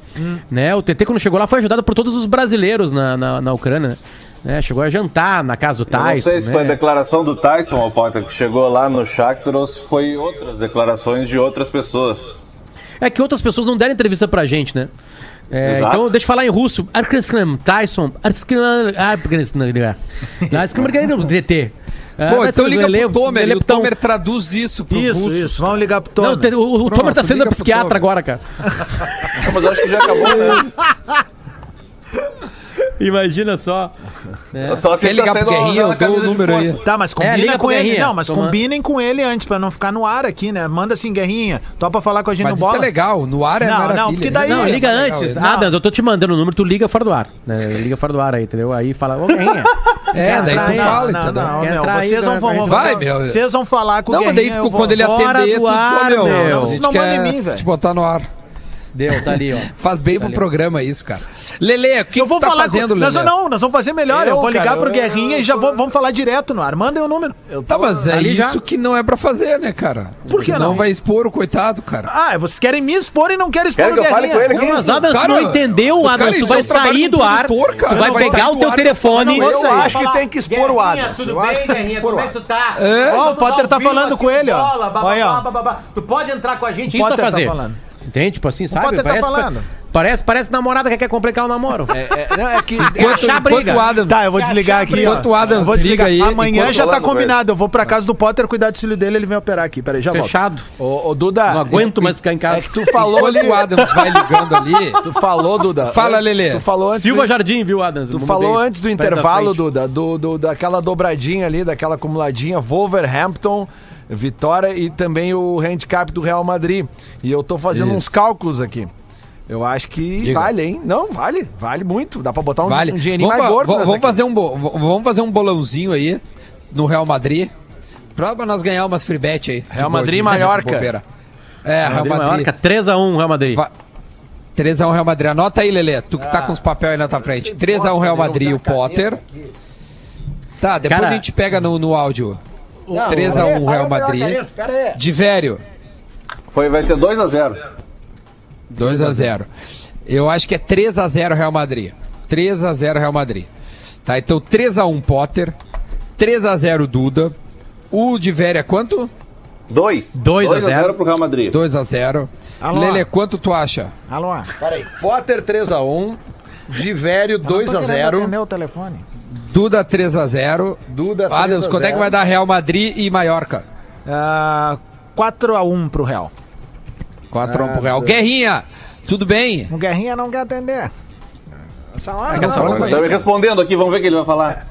né? O TT quando chegou lá foi ajudado por todos os brasileiros na, na, na Ucrânia, né? Chegou a jantar na casa do Eu Tyson, não sei se né? foi a declaração do Tyson, ao Potter, que chegou lá no Shakhtar, ou se foi outras declarações de outras pessoas. É que outras pessoas não deram entrevista pra gente, né? É, então, deixa eu falar em russo. Arkeslam, Tyson, Arkeslam, Arkeslam, DT. Bom, então liga Ele- pro Tomer, ele o é Tomer traduz isso pros Isso, russos. isso. Vamos ligar pro Não, Tomer. te- o, o Pronto, Tomer tá sendo pro psiquiatra agora, cara. Ah, Mas eu acho que já acabou, né? Imagina só. É. Só se ele tá ligar pro saindo Guerrinha? Eu dou o número aí. Tá, mas É, combina pro com ele. Não, mas Toma. combinem com ele antes, pra não ficar no ar aqui, né? Manda assim, Guerrinha. Topa falar com a gente Mas no isso bola. é legal, no ar é Não, não, porque daí- Não, é liga legal, antes. é. Não. Adams, eu tô te mandando o número, tu liga fora do ar. né? Liga fora do ar aí, entendeu? Aí fala, ô Guerrinha. É, daí tu Não, fala, não, entendeu? não, meu, vocês vão, vai, vão, vai, vocês- meu. vocês vão falar com o Não, mas daí Guerrinha. eu vou- quando ele atender, do tu diz, ar, "Ô, meu, Não, não manda quer em mim, velho. te botar no ar. Deu, tá ali, ó. Faz bem pro ali. programa isso, cara. Lele, o que eu tu vou tá falar fazendo, com... nós? Não, nós vamos fazer melhor. Eu, Eu, vou ligar cara, pro eu- Guerrinha eu e já tô- vou- vamos falar direto no ar. Mandem o número. Tá, mas é Ali já? isso que não é pra fazer, né, cara? Por que não? vai expor o coitado, cara. Ah, vocês querem me expor e não querem expor Querem o que eu fale Guerrinha. com ele Não, mas Adams, Cara, não entendeu, Adams. Tu isso vai sair do ar. expor, cara. Tu vai pegar o teu telefone. não, Eu sei. acho que tem que expor o Adams. Tudo Eu bem, Guerrinha? expor o Como é que tu tá? Ó, o Potter tá falando com ele, ó. Tu pode entrar com a gente, O isso tá tá fazer. falando. Entende? Tipo assim, sabe? Potter tá Parece- falando. Parece, parece namorada que quer complicar o namoro. É, é, não, é que. Enquanto, achar enquanto briga. o Adams, Tá, eu vou desligar aqui. Enquanto o Adams Eu vou liga desligar. aí, Amanhã já tá combinado. Eu vou pra casa do Potter cuidar do filho dele, ele vem operar aqui. Peraí, já volto. Fechado. Ô, ô, Duda. Não aguento mais ficar em É casa. que tu falou ali. O Adams vai ligando ali. Tu falou, Duda. Fala, Lelê. Tu falou antes. Silva do- Jardim, viu, Adams? Tu falou mudei. antes do intervalo. Duda, do, do- daquela dobradinha ali, daquela acumuladinha, Wolverhampton, Vitória e também o handicap do Real Madrid. E eu tô fazendo Isso. uns cálculos aqui. Eu acho que Diga. vale, hein? Não, vale, vale muito. Dá pra botar um, Vale. um dinheirinho vamos, mais gordo. vamos- vamos fazer um vamos fazer um bolãozinho aí no Real Madrid. Pra pra nós ganhar umas free bet aí. Real Madrid e Mallorca. É, Real Madrid. Mallorca, 3x1 Real Madrid. Va- 3x1 Real Madrid. Anota aí, Lelê. Tu que tá com os papéis aí na tua frente. 3x1 Real Madrid, o Potter. Tá, depois Cara- a gente pega no, no áudio. 3x1 Real Madrid. De velho. Foi, vai ser 2x0. 2x0. Eu acho que é 3x0 Real Madrid. 3x0 Real Madrid. Tá, então 3x1 Potter. 3x0 Duda. O de velho é quanto? 2. 2 a 0 pro Real Madrid. 2x0. Alô? Lelê, quanto tu acha? Alô? Potter 3x1, de velho Não tô querendo 2x0, atender o telefone. Duda 3x0. Duda 3x0. Adams, quanto é que vai dar Real Madrid e Mallorca? Ah, 4x1 pro Real. 4x1 pro Real. Guerrinha, tudo bem? O Guerrinha não quer atender. Essa hora não. falar com Tá me ele? respondendo aqui, vamos ver o que ele vai falar.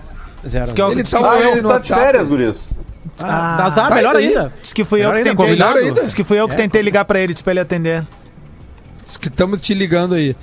Zero. Diz que eu, Ele diz, tá Ah, ele no tá de férias, guris. Ah, dá azar, tá melhor ainda. diz que fui eu que ainda, tentei. ainda. Diz que fui eu que tentei ligar pra ele, disse pra ele atender. Diz que estamos te ligando aí.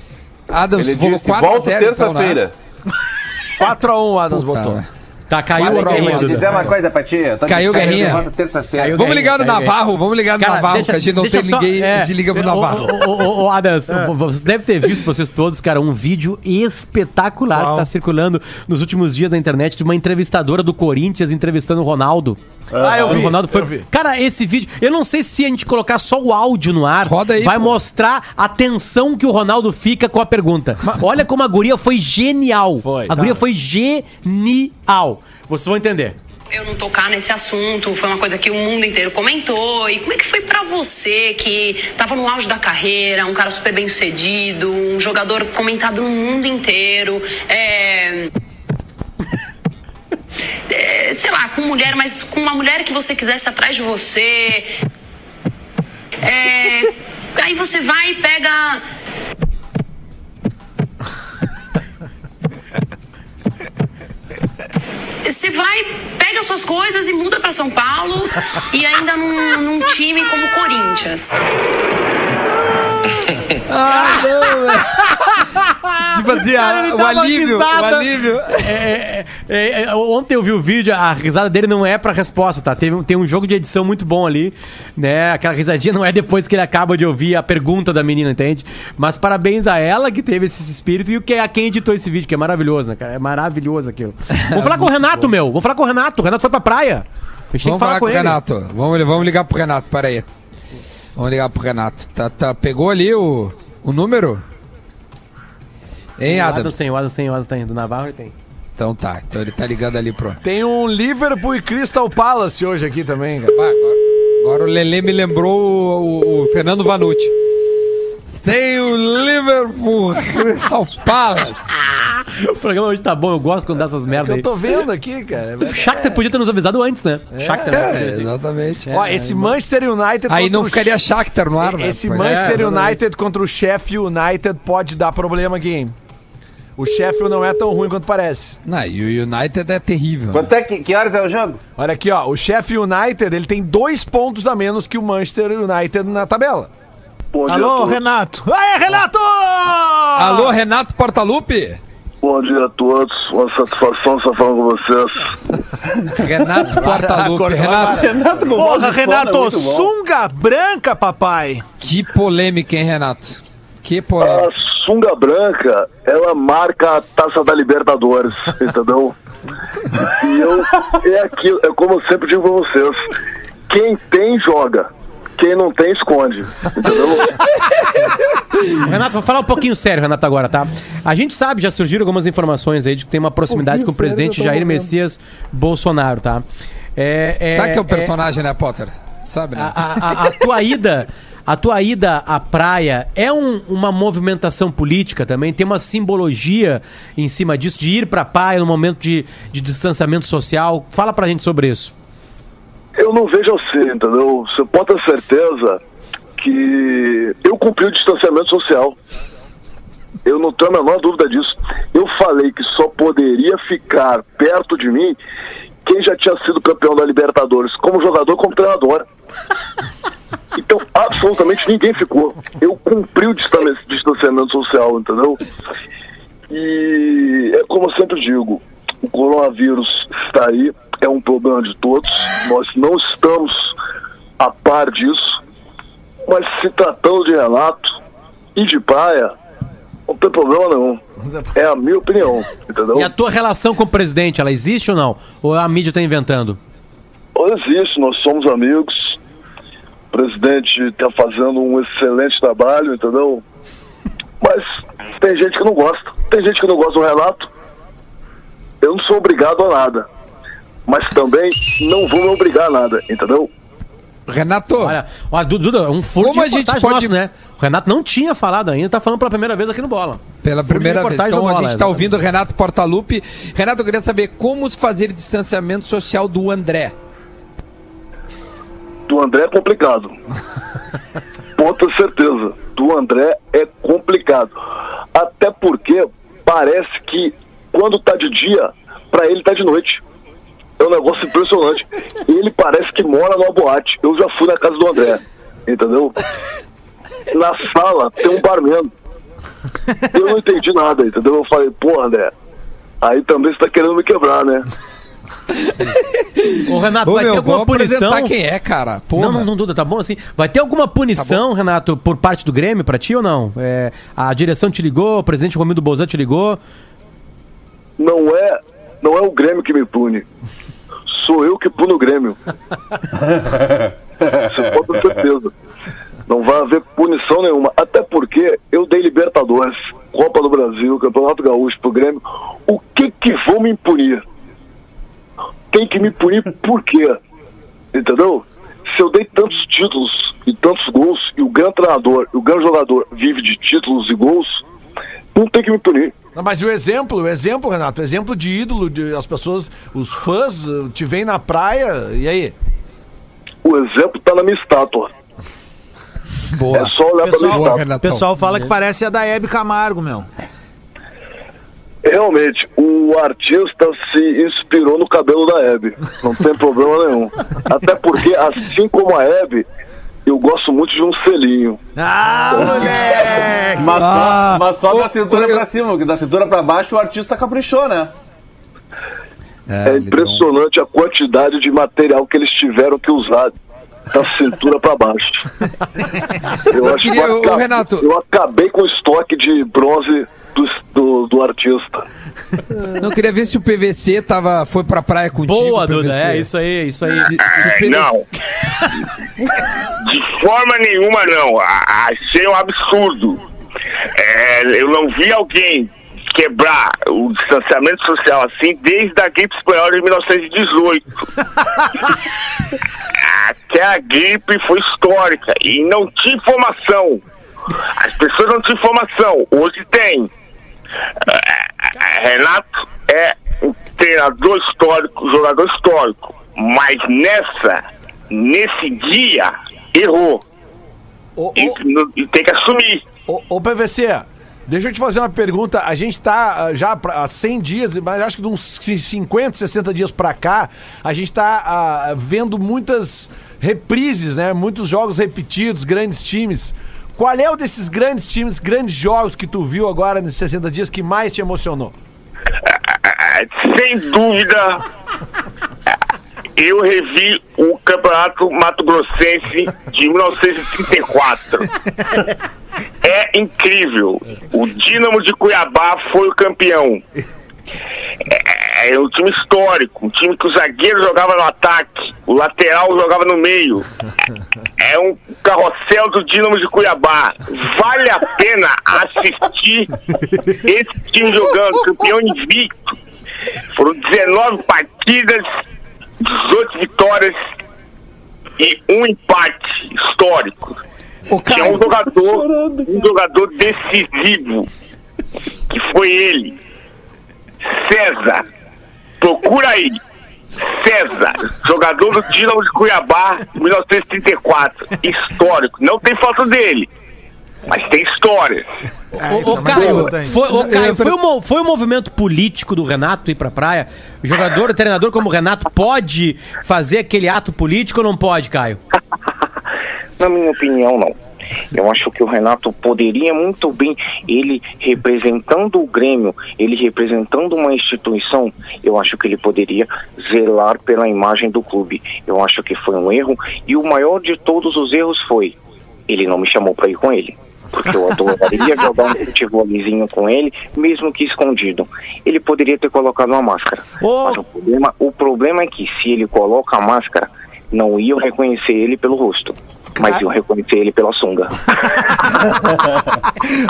Adams, Ele falou disse, 4 volto terça-feira. 4x1 o Adams Puta, botou. né? Tá, caiu o Guerrinha. Duda. dizer uma coisa pra ti. Caiu, férias, Guerrinha. Vamos ligar no. Navarro, vamos ligar no Cara, Navarro, deixa- que a gente não tem só- ninguém é, de liga pro é, Navarro. Ô, ô, Adams, vocês devem ter visto, vocês todos, cara, um vídeo espetacular Qual? que tá circulando nos últimos dias na internet de uma entrevistadora do Corinthians entrevistando o Ronaldo. Ah, eu O vi. Ronaldo foi. eu vi. Cara, esse vídeo. Eu não sei se a gente colocar só o áudio no ar. Roda aí, vai pô. mostrar a tensão que o Ronaldo fica com a pergunta. Olha como a guria foi genial. Foi. A guria foi genial. Vocês vão entender. eu não tocar nesse assunto, foi uma coisa que o mundo inteiro comentou. E como é que foi pra você que tava no auge da carreira, um cara super bem sucedido, um jogador comentado no mundo inteiro, é... é, sei lá, com mulher, mas com uma mulher que você quisesse atrás de você. É, aí você vai e pega. Você vai, pega suas coisas e muda pra São Paulo e ainda num, num time como Corinthians. Tipo assim, Cara, ele o alívio, o alívio. É, é, é, ontem eu vi o vídeo, a risada dele não é pra resposta, tá? Teve, tem um jogo de edição muito bom ali, né? Aquela risadinha não é depois que ele acaba de ouvir a pergunta da menina, entende? Mas parabéns a ela que teve esse espírito e o que a quem editou esse vídeo, que é maravilhoso, né, cara? É maravilhoso aquilo. Vamos falar com o Renato, meu. Vamos falar com o Renato. O Renato foi pra praia. A gente tem Vamos que falar falar com com o. Renato. Vamos, vamos ligar pro Renato, peraí. Vamos ligar pro Renato. Tá, tá, pegou ali o, o número? Hein, O Adams? Adams tem, o Adams tem, o Adams tem. Do Navarro tem. Então tá, então ele tá ligando ali pro. Tem um Liverpool e Crystal Palace hoje aqui também, cara. Agora, agora o Lelê me lembrou o, o- Fernando Vanucci. Tem o Liverpool Crystal Palace. O programa hoje tá bom, eu gosto quando dá essas merdas aí. Eu tô vendo aqui, cara. O Shakhtar podia ter nos avisado antes, né? Shakhtar. É, exatamente. Ó, esse Manchester United Aí não ficaria Shakhtar no ar, né? Esse Manchester é, United contra o Sheffield United pode dar problema aqui, hein? O Sheffield não é tão ruim quanto parece. Não, e o United é terrível. Quanto é que, que horas é o jogo? Olha aqui, ó. O Sheffield United, ele tem dois pontos a menos que o Manchester United na tabela. Bom dia, Alô, todos. Renato. Aê, Renato! Alô, Renato Portaluppi? Bom dia a todos. Uma satisfação estar falando com vocês. Renato Portaluppi. Renato, Renato Porra, é Renato, sunga branca, papai. que polêmica, hein, Renato? Que polêmica. A sunga branca, ela marca a taça da Libertadores, entendeu? E eu, é aquilo, é como eu sempre digo pra vocês: quem tem, joga. Quem não tem, esconde. Entendeu? Renato, vou falar um pouquinho sério, Renato, agora, tá? A gente sabe, já surgiram algumas informações aí de que tem uma proximidade com o presidente Jair Messias Bolsonaro, tá? É, é, Sabe que é o personagem, né, Potter? sabe? Né? A, a- a tua ida, a tua ida à praia é um- uma movimentação política também? Tem uma simbologia em cima disso, de ir pra praia no momento de, de distanciamento social? Fala pra gente sobre isso. Eu não vejo assim, entendeu? Você pode ter certeza que eu cumpri o distanciamento social. Eu não tenho a menor dúvida disso. Eu falei que só poderia ficar perto de mim quem já tinha sido campeão da Libertadores, como jogador, como treinador. Então, absolutamente ninguém ficou. Eu cumpri o distan- distanciamento social, entendeu? E é como eu sempre digo, o coronavírus está aí, é um problema de todos. Nós não estamos a par disso, mas se tratando de relato e de praia, não tem problema nenhum. É a minha opinião, entendeu? E a tua relação com o presidente, ela existe ou não? Ou a mídia tá inventando? Não existe, nós somos amigos. O presidente está fazendo um excelente trabalho, entendeu? Mas tem gente que não gosta. Tem gente que não gosta do relato. Eu não sou obrigado a nada. Mas também não vou me obrigar a nada, entendeu? Renato. Olha, Du- Duda, um furo Como de a gente pode- nosso, né? O Renato não tinha falado ainda, tá falando pela primeira vez aqui no Bola. Pela Furo primeira vez. Então do a Bola, gente está ouvindo o Renato Portaluppi. Renato, eu queria saber como fazer distanciamento social do André. Do André é complicado. Ter certeza. Do André é complicado. Até porque parece que quando tá de dia, pra ele tá de noite. É um negócio impressionante. Ele parece que mora numa boate. Eu já fui na casa do André. Entendeu? Na sala tem um barman. Eu não entendi nada, entendeu? Eu falei, pô, André, aí também você tá querendo me quebrar, né? Ô, Renato, Ô, vai meu, ter alguma punição? quem é, cara. Porra. Não, não, não, Duda, tá bom assim? Vai ter alguma punição, Renato, por parte do Grêmio pra ti ou não? É, a direção te ligou, o presidente Romildo Bolzan te ligou. não é não é o Grêmio que me pune. Sou eu que puno o Grêmio. Você pode ter certeza. Não vai haver punição nenhuma. Até porque eu dei Libertadores, Copa do Brasil, Campeonato Gaúcho pro Grêmio. O que que vão me punir? Tem que me punir por quê? Entendeu? Se eu dei tantos títulos e tantos gols, e o grande treinador, e o grande jogador vive de títulos e gols, não tem que me punir. Não, mas o exemplo, o exemplo, Renato, o exemplo de ídolo, de, as pessoas, os fãs eh, te veem na praia, e aí? O exemplo tá na minha estátua. Boa. É só olhar pra minha Pessoal, estátua. o pessoal fala que parece a da Hebe Camargo, meu. Realmente, o artista se inspirou no cabelo da Hebe. Não tem problema nenhum. Até porque, assim como a Hebe, eu gosto muito de um selinho. Ah, moleque! Mas Ah, só, mas só da cintura eu- pra cima, porque da cintura pra baixo o artista caprichou, né? É, impressionante a quantidade de material que eles tiveram que usar da cintura pra baixo. Eu acho queria- que eu, acabei, Renato. eu acabei com o estoque de bronze do, do, do artista. Não queria ver se o PVC tava, foi pra praia contigo. Boa, PVC. Duda, é isso aí, isso aí. Se- se o PVC Não. De forma nenhuma, não. A- Achei um absurdo. É, eu não vi alguém quebrar o distanciamento social assim desde a gripe espanhola de 1918. Aquela gripe foi histórica e não tinha informação. As pessoas não tinham informação. Hoje tem. É, Renato é um treinador histórico, jogador histórico. Mas nessa, nesse dia, errou. E, e tem que assumir. ô, ô, PVC, deixa eu te fazer uma pergunta. A gente tá ah, já há 100 dias, mas acho que de uns 50, 60 dias pra cá, a gente tá ah, vendo muitas reprises, né? Muitos jogos repetidos, grandes times. Qual é o desses grandes times, grandes jogos que tu viu agora nesses 60 dias que mais te emocionou? Sem dúvida, eu revi o Campeonato Mato Grossense de 1934. É incrível. O Dínamo de Cuiabá foi o campeão. É, é um time histórico, um time que o zagueiro jogava no ataque, o lateral jogava no meio. É um carrossel do Dínamo de Cuiabá. Vale a pena assistir esse time jogando, campeão invicto. Foram 19 partidas, 18 vitórias. e um empate histórico. que é um jogador, um jogador decisivo, que foi ele, César. Procura aí. César, jogador do Dinamo de Cuiabá, 1934. Histórico. Não tem foto dele, mas tem histórias. Ô, ô, Caio, foi, ô, Caio foi, um, foi um movimento político do Renato ir pra praia? O jogador, o treinador como o Renato pode fazer aquele ato político ou não pode, Caio? Na minha opinião, não. Eu acho que o Renato poderia muito bem, ele representando o Grêmio, ele representando uma instituição, eu acho que ele poderia zelar pela imagem do clube. Eu acho que foi um erro e o maior de todos os erros foi ele não me chamou para ir com ele. Porque eu adoraria jogar um futebolzinho com ele, mesmo que escondido. Ele poderia ter colocado uma máscara. Mas o problema, o problema é que se ele coloca a máscara, não iam reconhecer ele pelo rosto, mas iam reconhecer ele pela sunga.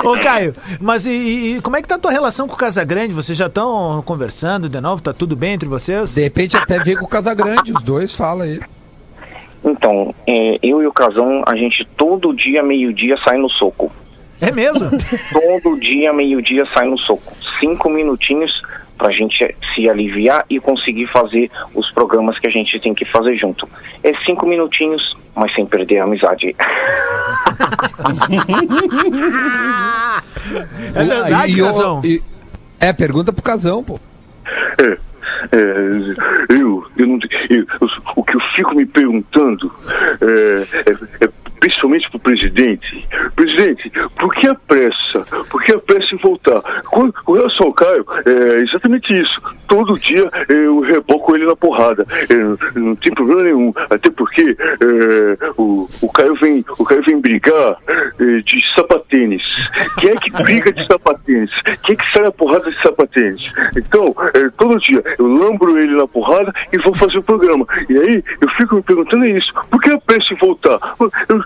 Ô, Caio, mas e, e- como é que tá a tua relação com o Casagrande? Vocês já estão conversando de novo? Tá tudo bem entre vocês? De repente até ver com o Casagrande, os dois falam aí. Então, é, eu e o Casão, a gente todo dia, meio-dia, sai no soco. É mesmo? todo dia, meio-dia, sai no soco. Cinco minutinhos pra gente se aliviar e conseguir fazer os programas que a gente tem que fazer junto. É cinco minutinhos, mas sem perder a amizade. É verdade, E- Casão? e- É, pergunta pro Casão, pô. É, é, eu, eu não, eu- eu- o que eu fico me perguntando é, é- é principalmente pro presidente, presidente, por que a pressa? Por que a pressa em voltar? Com, com relação ao Caio, é exatamente isso. Todo dia eu reboco ele na porrada. É, não tem problema nenhum. Até porque é, o, o Caio vem, o Caio vem brigar é, de sapatênis. Quem é que briga de sapatênis? Quem é que sai na porrada de sapatênis? Então, é, todo dia eu lambro ele na porrada e vou fazer o programa. E aí eu fico me perguntando isso. Por que a pressa em voltar? Eu-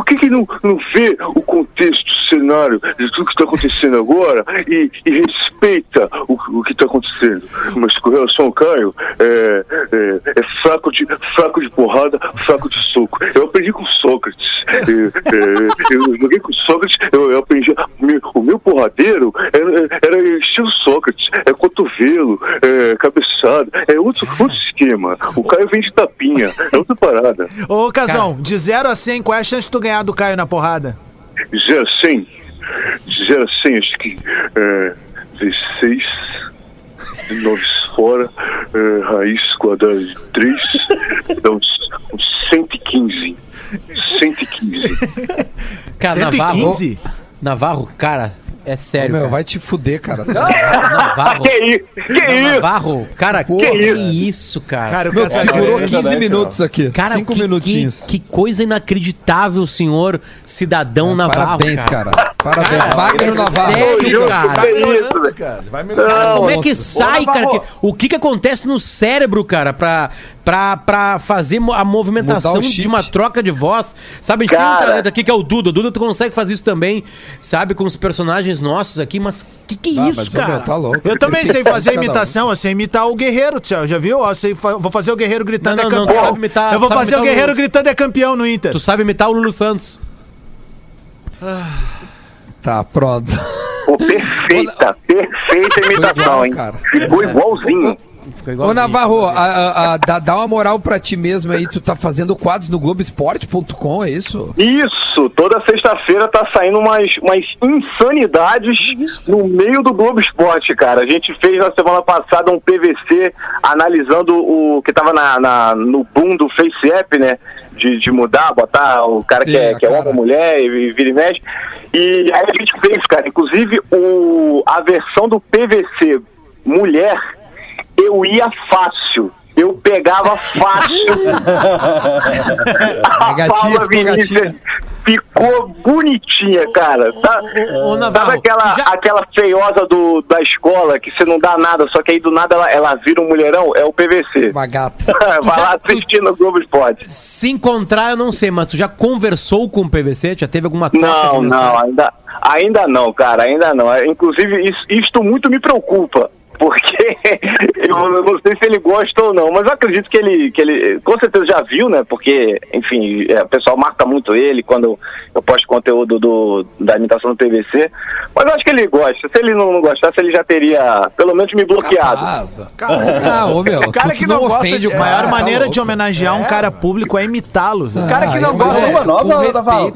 por que, que não, não vê o contexto, o cenário de tudo que está acontecendo agora e, e respeita o, o que está acontecendo? Mas com relação ao Caio, é, é, é fraco, de, fraco de porrada, fraco de soco. Eu aprendi com Sócrates. É, eu joguei com Sócrates, eu, eu aprendi. o meu porradeiro era, era estilo Sócrates. É cotovelo, é cabeçada, é outro, outro esquema. O Caio vem de tapinha, é outra parada. Ô, Casão, de 0 a 100, qual é a chance de tu ganhar do Caio na porrada? De 0 a 100, de 0 a 100, acho que é, 16, 9 fora, é, raiz quadrada de 3, dá uns, uns 115. 115. Cara, Navarro. Navarro, cara, é sério. Ô, meu, cara. vai te fuder, cara. Navarro. Que isso? Que Não, isso? Navarro, cara, Porra. que isso, cara. Cara, o Meu, segurou 15 minutos aqui. Cara, 5 que, minutinhos. Que, que coisa inacreditável, senhor cidadão Navarro. Parabéns, cara. Parabéns. Cara, Magno é Navarro. sério, cara. Que? Cara, vai como é que sai, Ô, cara? Que- o que que acontece no cérebro, cara, pra, pra, pra fazer a movimentação de uma troca de voz? Sabe, a gente tem um Cara. talento aqui que é o Duda. O Duda tu consegue fazer isso também, sabe, com os personagens nossos aqui, mas que que é Ah, isso, cara? meu, tá louco. Eu também sei fazer Cada um. imitação, eu sei imitar o Guerreiro, tchau. Já viu? Eu sei vou fazer o Guerreiro gritando Não, é não, não, campeão. tu sabe imitar- eu vou sabe fazer o imitar o- Guerreiro gritando é campeão no Inter. Tu sabe imitar o Lulu Santos. Tá, pronto. Pô, perfeita, perfeita imitação, hein? cara. Ficou igualzinho. Ô. Navarro, a- a- a- dá, dá uma moral pra ti mesmo aí. Tu tá fazendo quadros no Globoesporte.com, é isso? Isso, toda sexta-feira tá saindo umas, umas insanidades no meio do Globo Esporte, cara. A gente fez na semana passada um PVC analisando o que tava na, na- no boom do Face App, né? De, de mudar, botar o cara Sim, que é, que é homem ou mulher e vira e mexe. E aí a gente fez, cara. Inclusive, o, a versão do PVC mulher, eu ia fácil. Eu pegava fácil. a gatinha, Paula Vinícius ficou bonitinha, cara. Tá, ô, Navarro, sabe aquela, já- aquela feiosa do, da escola que você não dá nada, só que aí do nada ela, ela vira um mulherão? É o PVC. Uma gata. Vai lá assistir no Globo Esporte. Se encontrar, eu não sei, mas tu já conversou com o PVC? Já teve alguma troca Não, de não, ainda, ainda não, cara, ainda não. É, Inclusive, isso, isto muito me preocupa. porque eu não sei se ele gosta ou não, mas eu acredito que ele, que ele com certeza já viu, né? Porque, enfim, é, o pessoal marca muito ele quando eu posto conteúdo do, da imitação do PVC. Mas eu acho que ele gosta. Se ele não, não gostasse, ele já teria pelo menos me bloqueado. Cara, Ah, ô, meu, o cara que não não gosta ofende de. o A maior cara, tá maneira louco. de homenagear um cara público é imitá-lo. O cara que não Ah, gosta. é, Uma nova, E,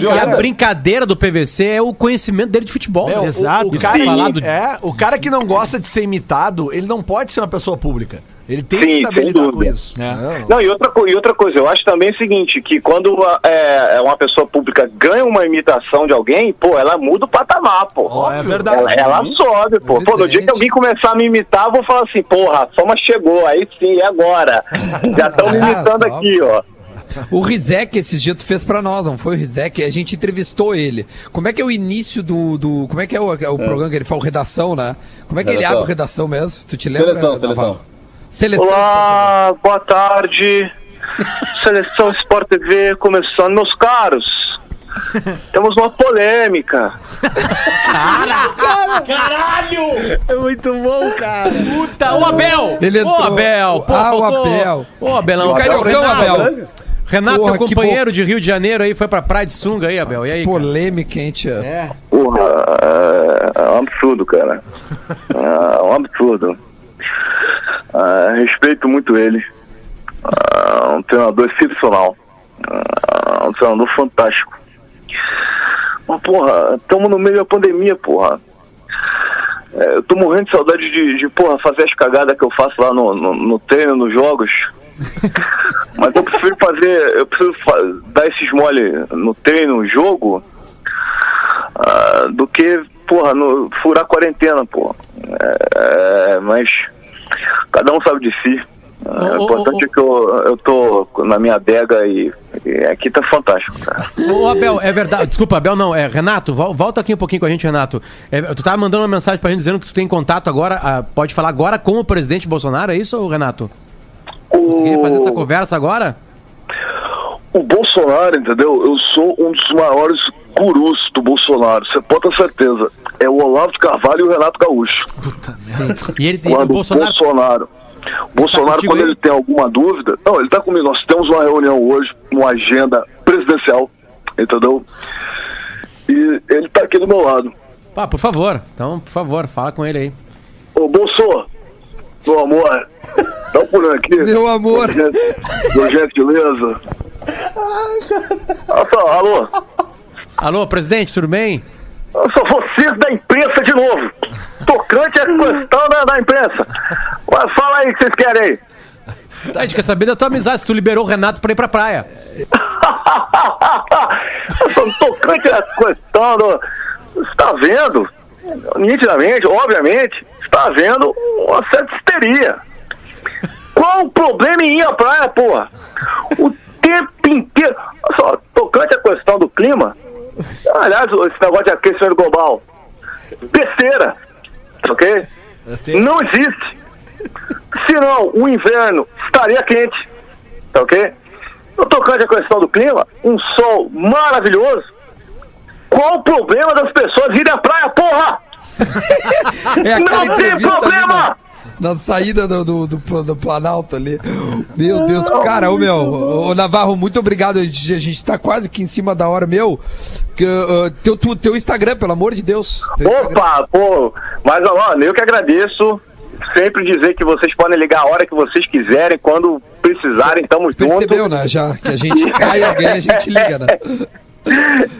viu e a brincadeira do PVC é o conhecimento dele de futebol. Meu, o- Exato. O, Isso cara, que falado- é, o cara que não gosta de ser imitado, ele não pode ser uma pessoa pública. Ele tem Sim, que saber lidar com isso. né? Não, e outra, e outra coisa, eu acho também o seguinte, que quando a- é, uma pessoa pública ganha uma imitação de alguém, pô, ela muda o patamar, pô. Ó, é verdade. Ela, ela sobe, pô. Pô, no dia que alguém começar a me imitar, eu vou falar assim, porra, a fama chegou, aí sim, e agora? Já estão me Ah, imitando aqui, ó. O Rizek esses dias tu fez pra nós, não foi o Rizek? A gente entrevistou ele. Como é que é o início do. do como é que é o, é o programa que ele fala? O Redação, né? Como é que ele Redação. abre o redação mesmo? Tu te lembra? Seleção, seleção. Seleção. Olá, boa tarde. Seleção Sport TV começando, meus caros. Temos uma polêmica. É muito bom, cara. Puta, o Abel! Ele entrou. Abel! Pô, Ah, o Abel. Ô, Abelão, O Cariocão, Renato, Abel. Renato, Porra, companheiro de Rio de Janeiro aí, foi pra praia de sunga aí, Abel. E aí? Polêmica, hein, tia? É. Porra, é, é um absurdo, cara. É um absurdo. Ah, respeito muito ele. Ah, um treinador excepcional. Ah, um treinador fantástico. Mas, porra, estamos no meio da pandemia, porra. É, eu tô morrendo de saudade de, de, porra, fazer as cagadas que eu faço lá no, no, no treino, nos jogos. Mas eu prefiro fazer, eu preciso dar esses mole no treino, no jogo, ah, do que, porra, no, furar a quarentena, porra. É, é, mas cada um sabe de si. Ô, o ô, importante é que eu, eu tô na minha adega e, e aqui tá fantástico, cara. Ô, Abel, é verdade. Desculpa, Abel, não. É, Renato, vol- volta aqui um pouquinho com a gente, Renato. É, tu tava mandando uma mensagem pra gente dizendo que tu tem contato agora, ah, pode falar agora com o presidente Bolsonaro, é isso, Renato? Conseguiria fazer essa conversa agora? O Bolsonaro, entendeu? Eu sou um dos maiores gurus do Bolsonaro, você pode ter certeza. É o Olavo de Carvalho e o Renato Gaúcho. E ele, e Quando o Bolsonaro. Bolsonaro, Bolsonaro, contigo quando ele tem alguma dúvida, não, ele tá comigo. Nós temos uma reunião hoje, uma agenda presidencial, entendeu? E ele tá aqui do meu lado. Pá, por favor. Então, por favor, fala com ele aí. Ô, Bolso, meu amor, um pulinho aqui. Meu amor. Por gentileza. Olha só, alô? Alô, presidente, tudo bem? Eu sou vocês da imprensa de novo. Tocante a questão da, da imprensa. Mas fala aí o que vocês querem aí. Tá, a gente quer saber da tua amizade, se tu liberou o Renato pra ir pra praia. Eu sou tocante a questão do... Você tá vendo, nitidamente, obviamente, está havendo uma certa histeria. Qual o problema em ir à praia, porra? O tempo inteiro. Olha só, tocante à questão do clima, aliás, esse negócio de aquecimento global, besteira, ok? Não existe. Senão, o inverno estaria quente, ok? No tocante à questão do clima, um sol maravilhoso. Qual o problema das pessoas irem à praia, porra? É Não tem problema! Na, na saída do, do, do, do Planalto ali. Meu Deus, cara, ô meu, ô, Navarro, muito obrigado. A gente, a gente tá quase que em cima da hora, meu. Que, uh, teu, tu- teu Instagram, pelo amor de Deus. Opa, pô, mas ó, eu que agradeço. Sempre dizer que vocês podem ligar a hora que vocês quiserem, quando precisarem, tamo junto. Percebeu, né? Já que a gente cai alguém, a gente liga, né?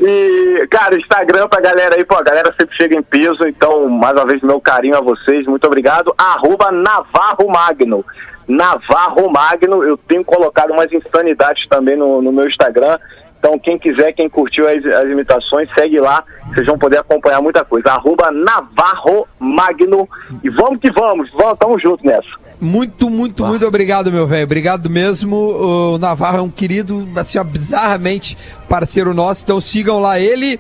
E, cara, Instagram pra galera aí, pô, a galera sempre chega em peso, então, mais uma vez, meu carinho a vocês, muito obrigado. Arroba Navarro Magno. Navarro Magno, eu tenho colocado umas insanidades também no, no meu Instagram. Então, quem quiser, quem curtiu as, as imitações, segue lá, vocês vão poder acompanhar muita coisa. Arroba Navarro Magno. E vamos que vamos, vamos, tamo junto nessa. Muito, muito, muito obrigado, meu velho. Obrigado mesmo. O Navarro é um querido, assim, ó, bizarramente parceiro nosso. Então sigam lá ele.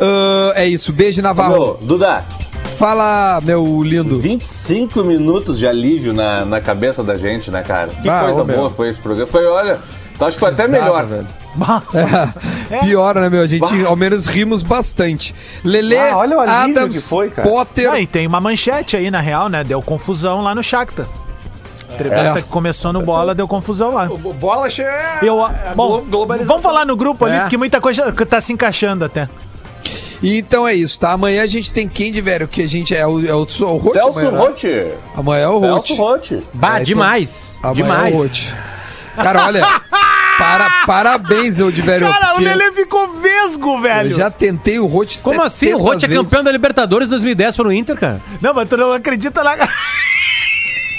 Ah, é isso. Beijo, Navarro. Ô, Duda, Fala, meu lindo. 25 minutos de alívio na, na cabeça da gente, né, cara? Que Ah, coisa ô, meu. boa foi esse programa. Foi, olha, Então acho que foi até melhor. velho. É, piora, né, meu? A gente ao menos rimos bastante. Lele, Ah, olha o Adams, que foi, cara. Potter. Ah, e tem uma manchete aí, na real, né? Deu confusão lá no Shakhtar. Entrevista É. que começou no bola, deu confusão lá. O bola che- Eu, é bom, vamos falar no grupo ali, É. porque muita coisa tá se encaixando até. E então é isso, tá? Amanhã a gente tem quem de velho? Que a gente é o, é o, o Rote Celso amanhã, né? Rotti. Amanhã é o Rote. Celso Rotti. Bah, É, então- demais. Amanhã demais. é o Rote. Cara, olha. para, parabéns, eu de velho. Cara, o Lelê ficou vesgo, velho. Eu já tentei o Rote Como assim? O Rote é campeão da Libertadores 2010 para o Inter, cara. Não, mas tu não acredita na.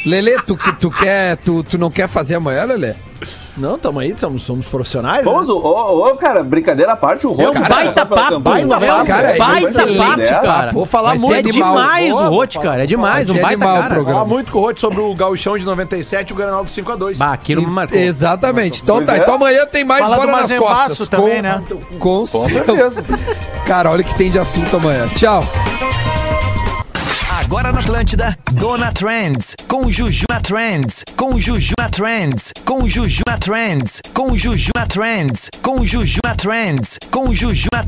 Lelê, tu, que- tu, quer, tu, tu não quer fazer amanhã, Lelê? Não, tamo aí, somos, somos profissionais. né? Vamos, ô, ô, ô, cara, brincadeira à parte, o É um baita papo, baita é um cara, é baita papo, cara. Vou falar ser muito. É demais o vou Rote, falar- cara. É demais, um baita cara. programa. Falar muito com o Rote sobre o gauchão de 97 e o Granal do 5x2. Bah, aquilo me marcou. Exatamente. Então tá, é. então amanhã tem mais Fala Bora nas costas. também, né? Com, certeza. Cara, olha o que tem de assunto amanhã. Tchau. Agora na Atlântida, Dona Trends, com Juju na Trends, com Juju na Trends, com Juju na Trends, com Juju na Trends, com Juju na Trends, com Juju na Trends.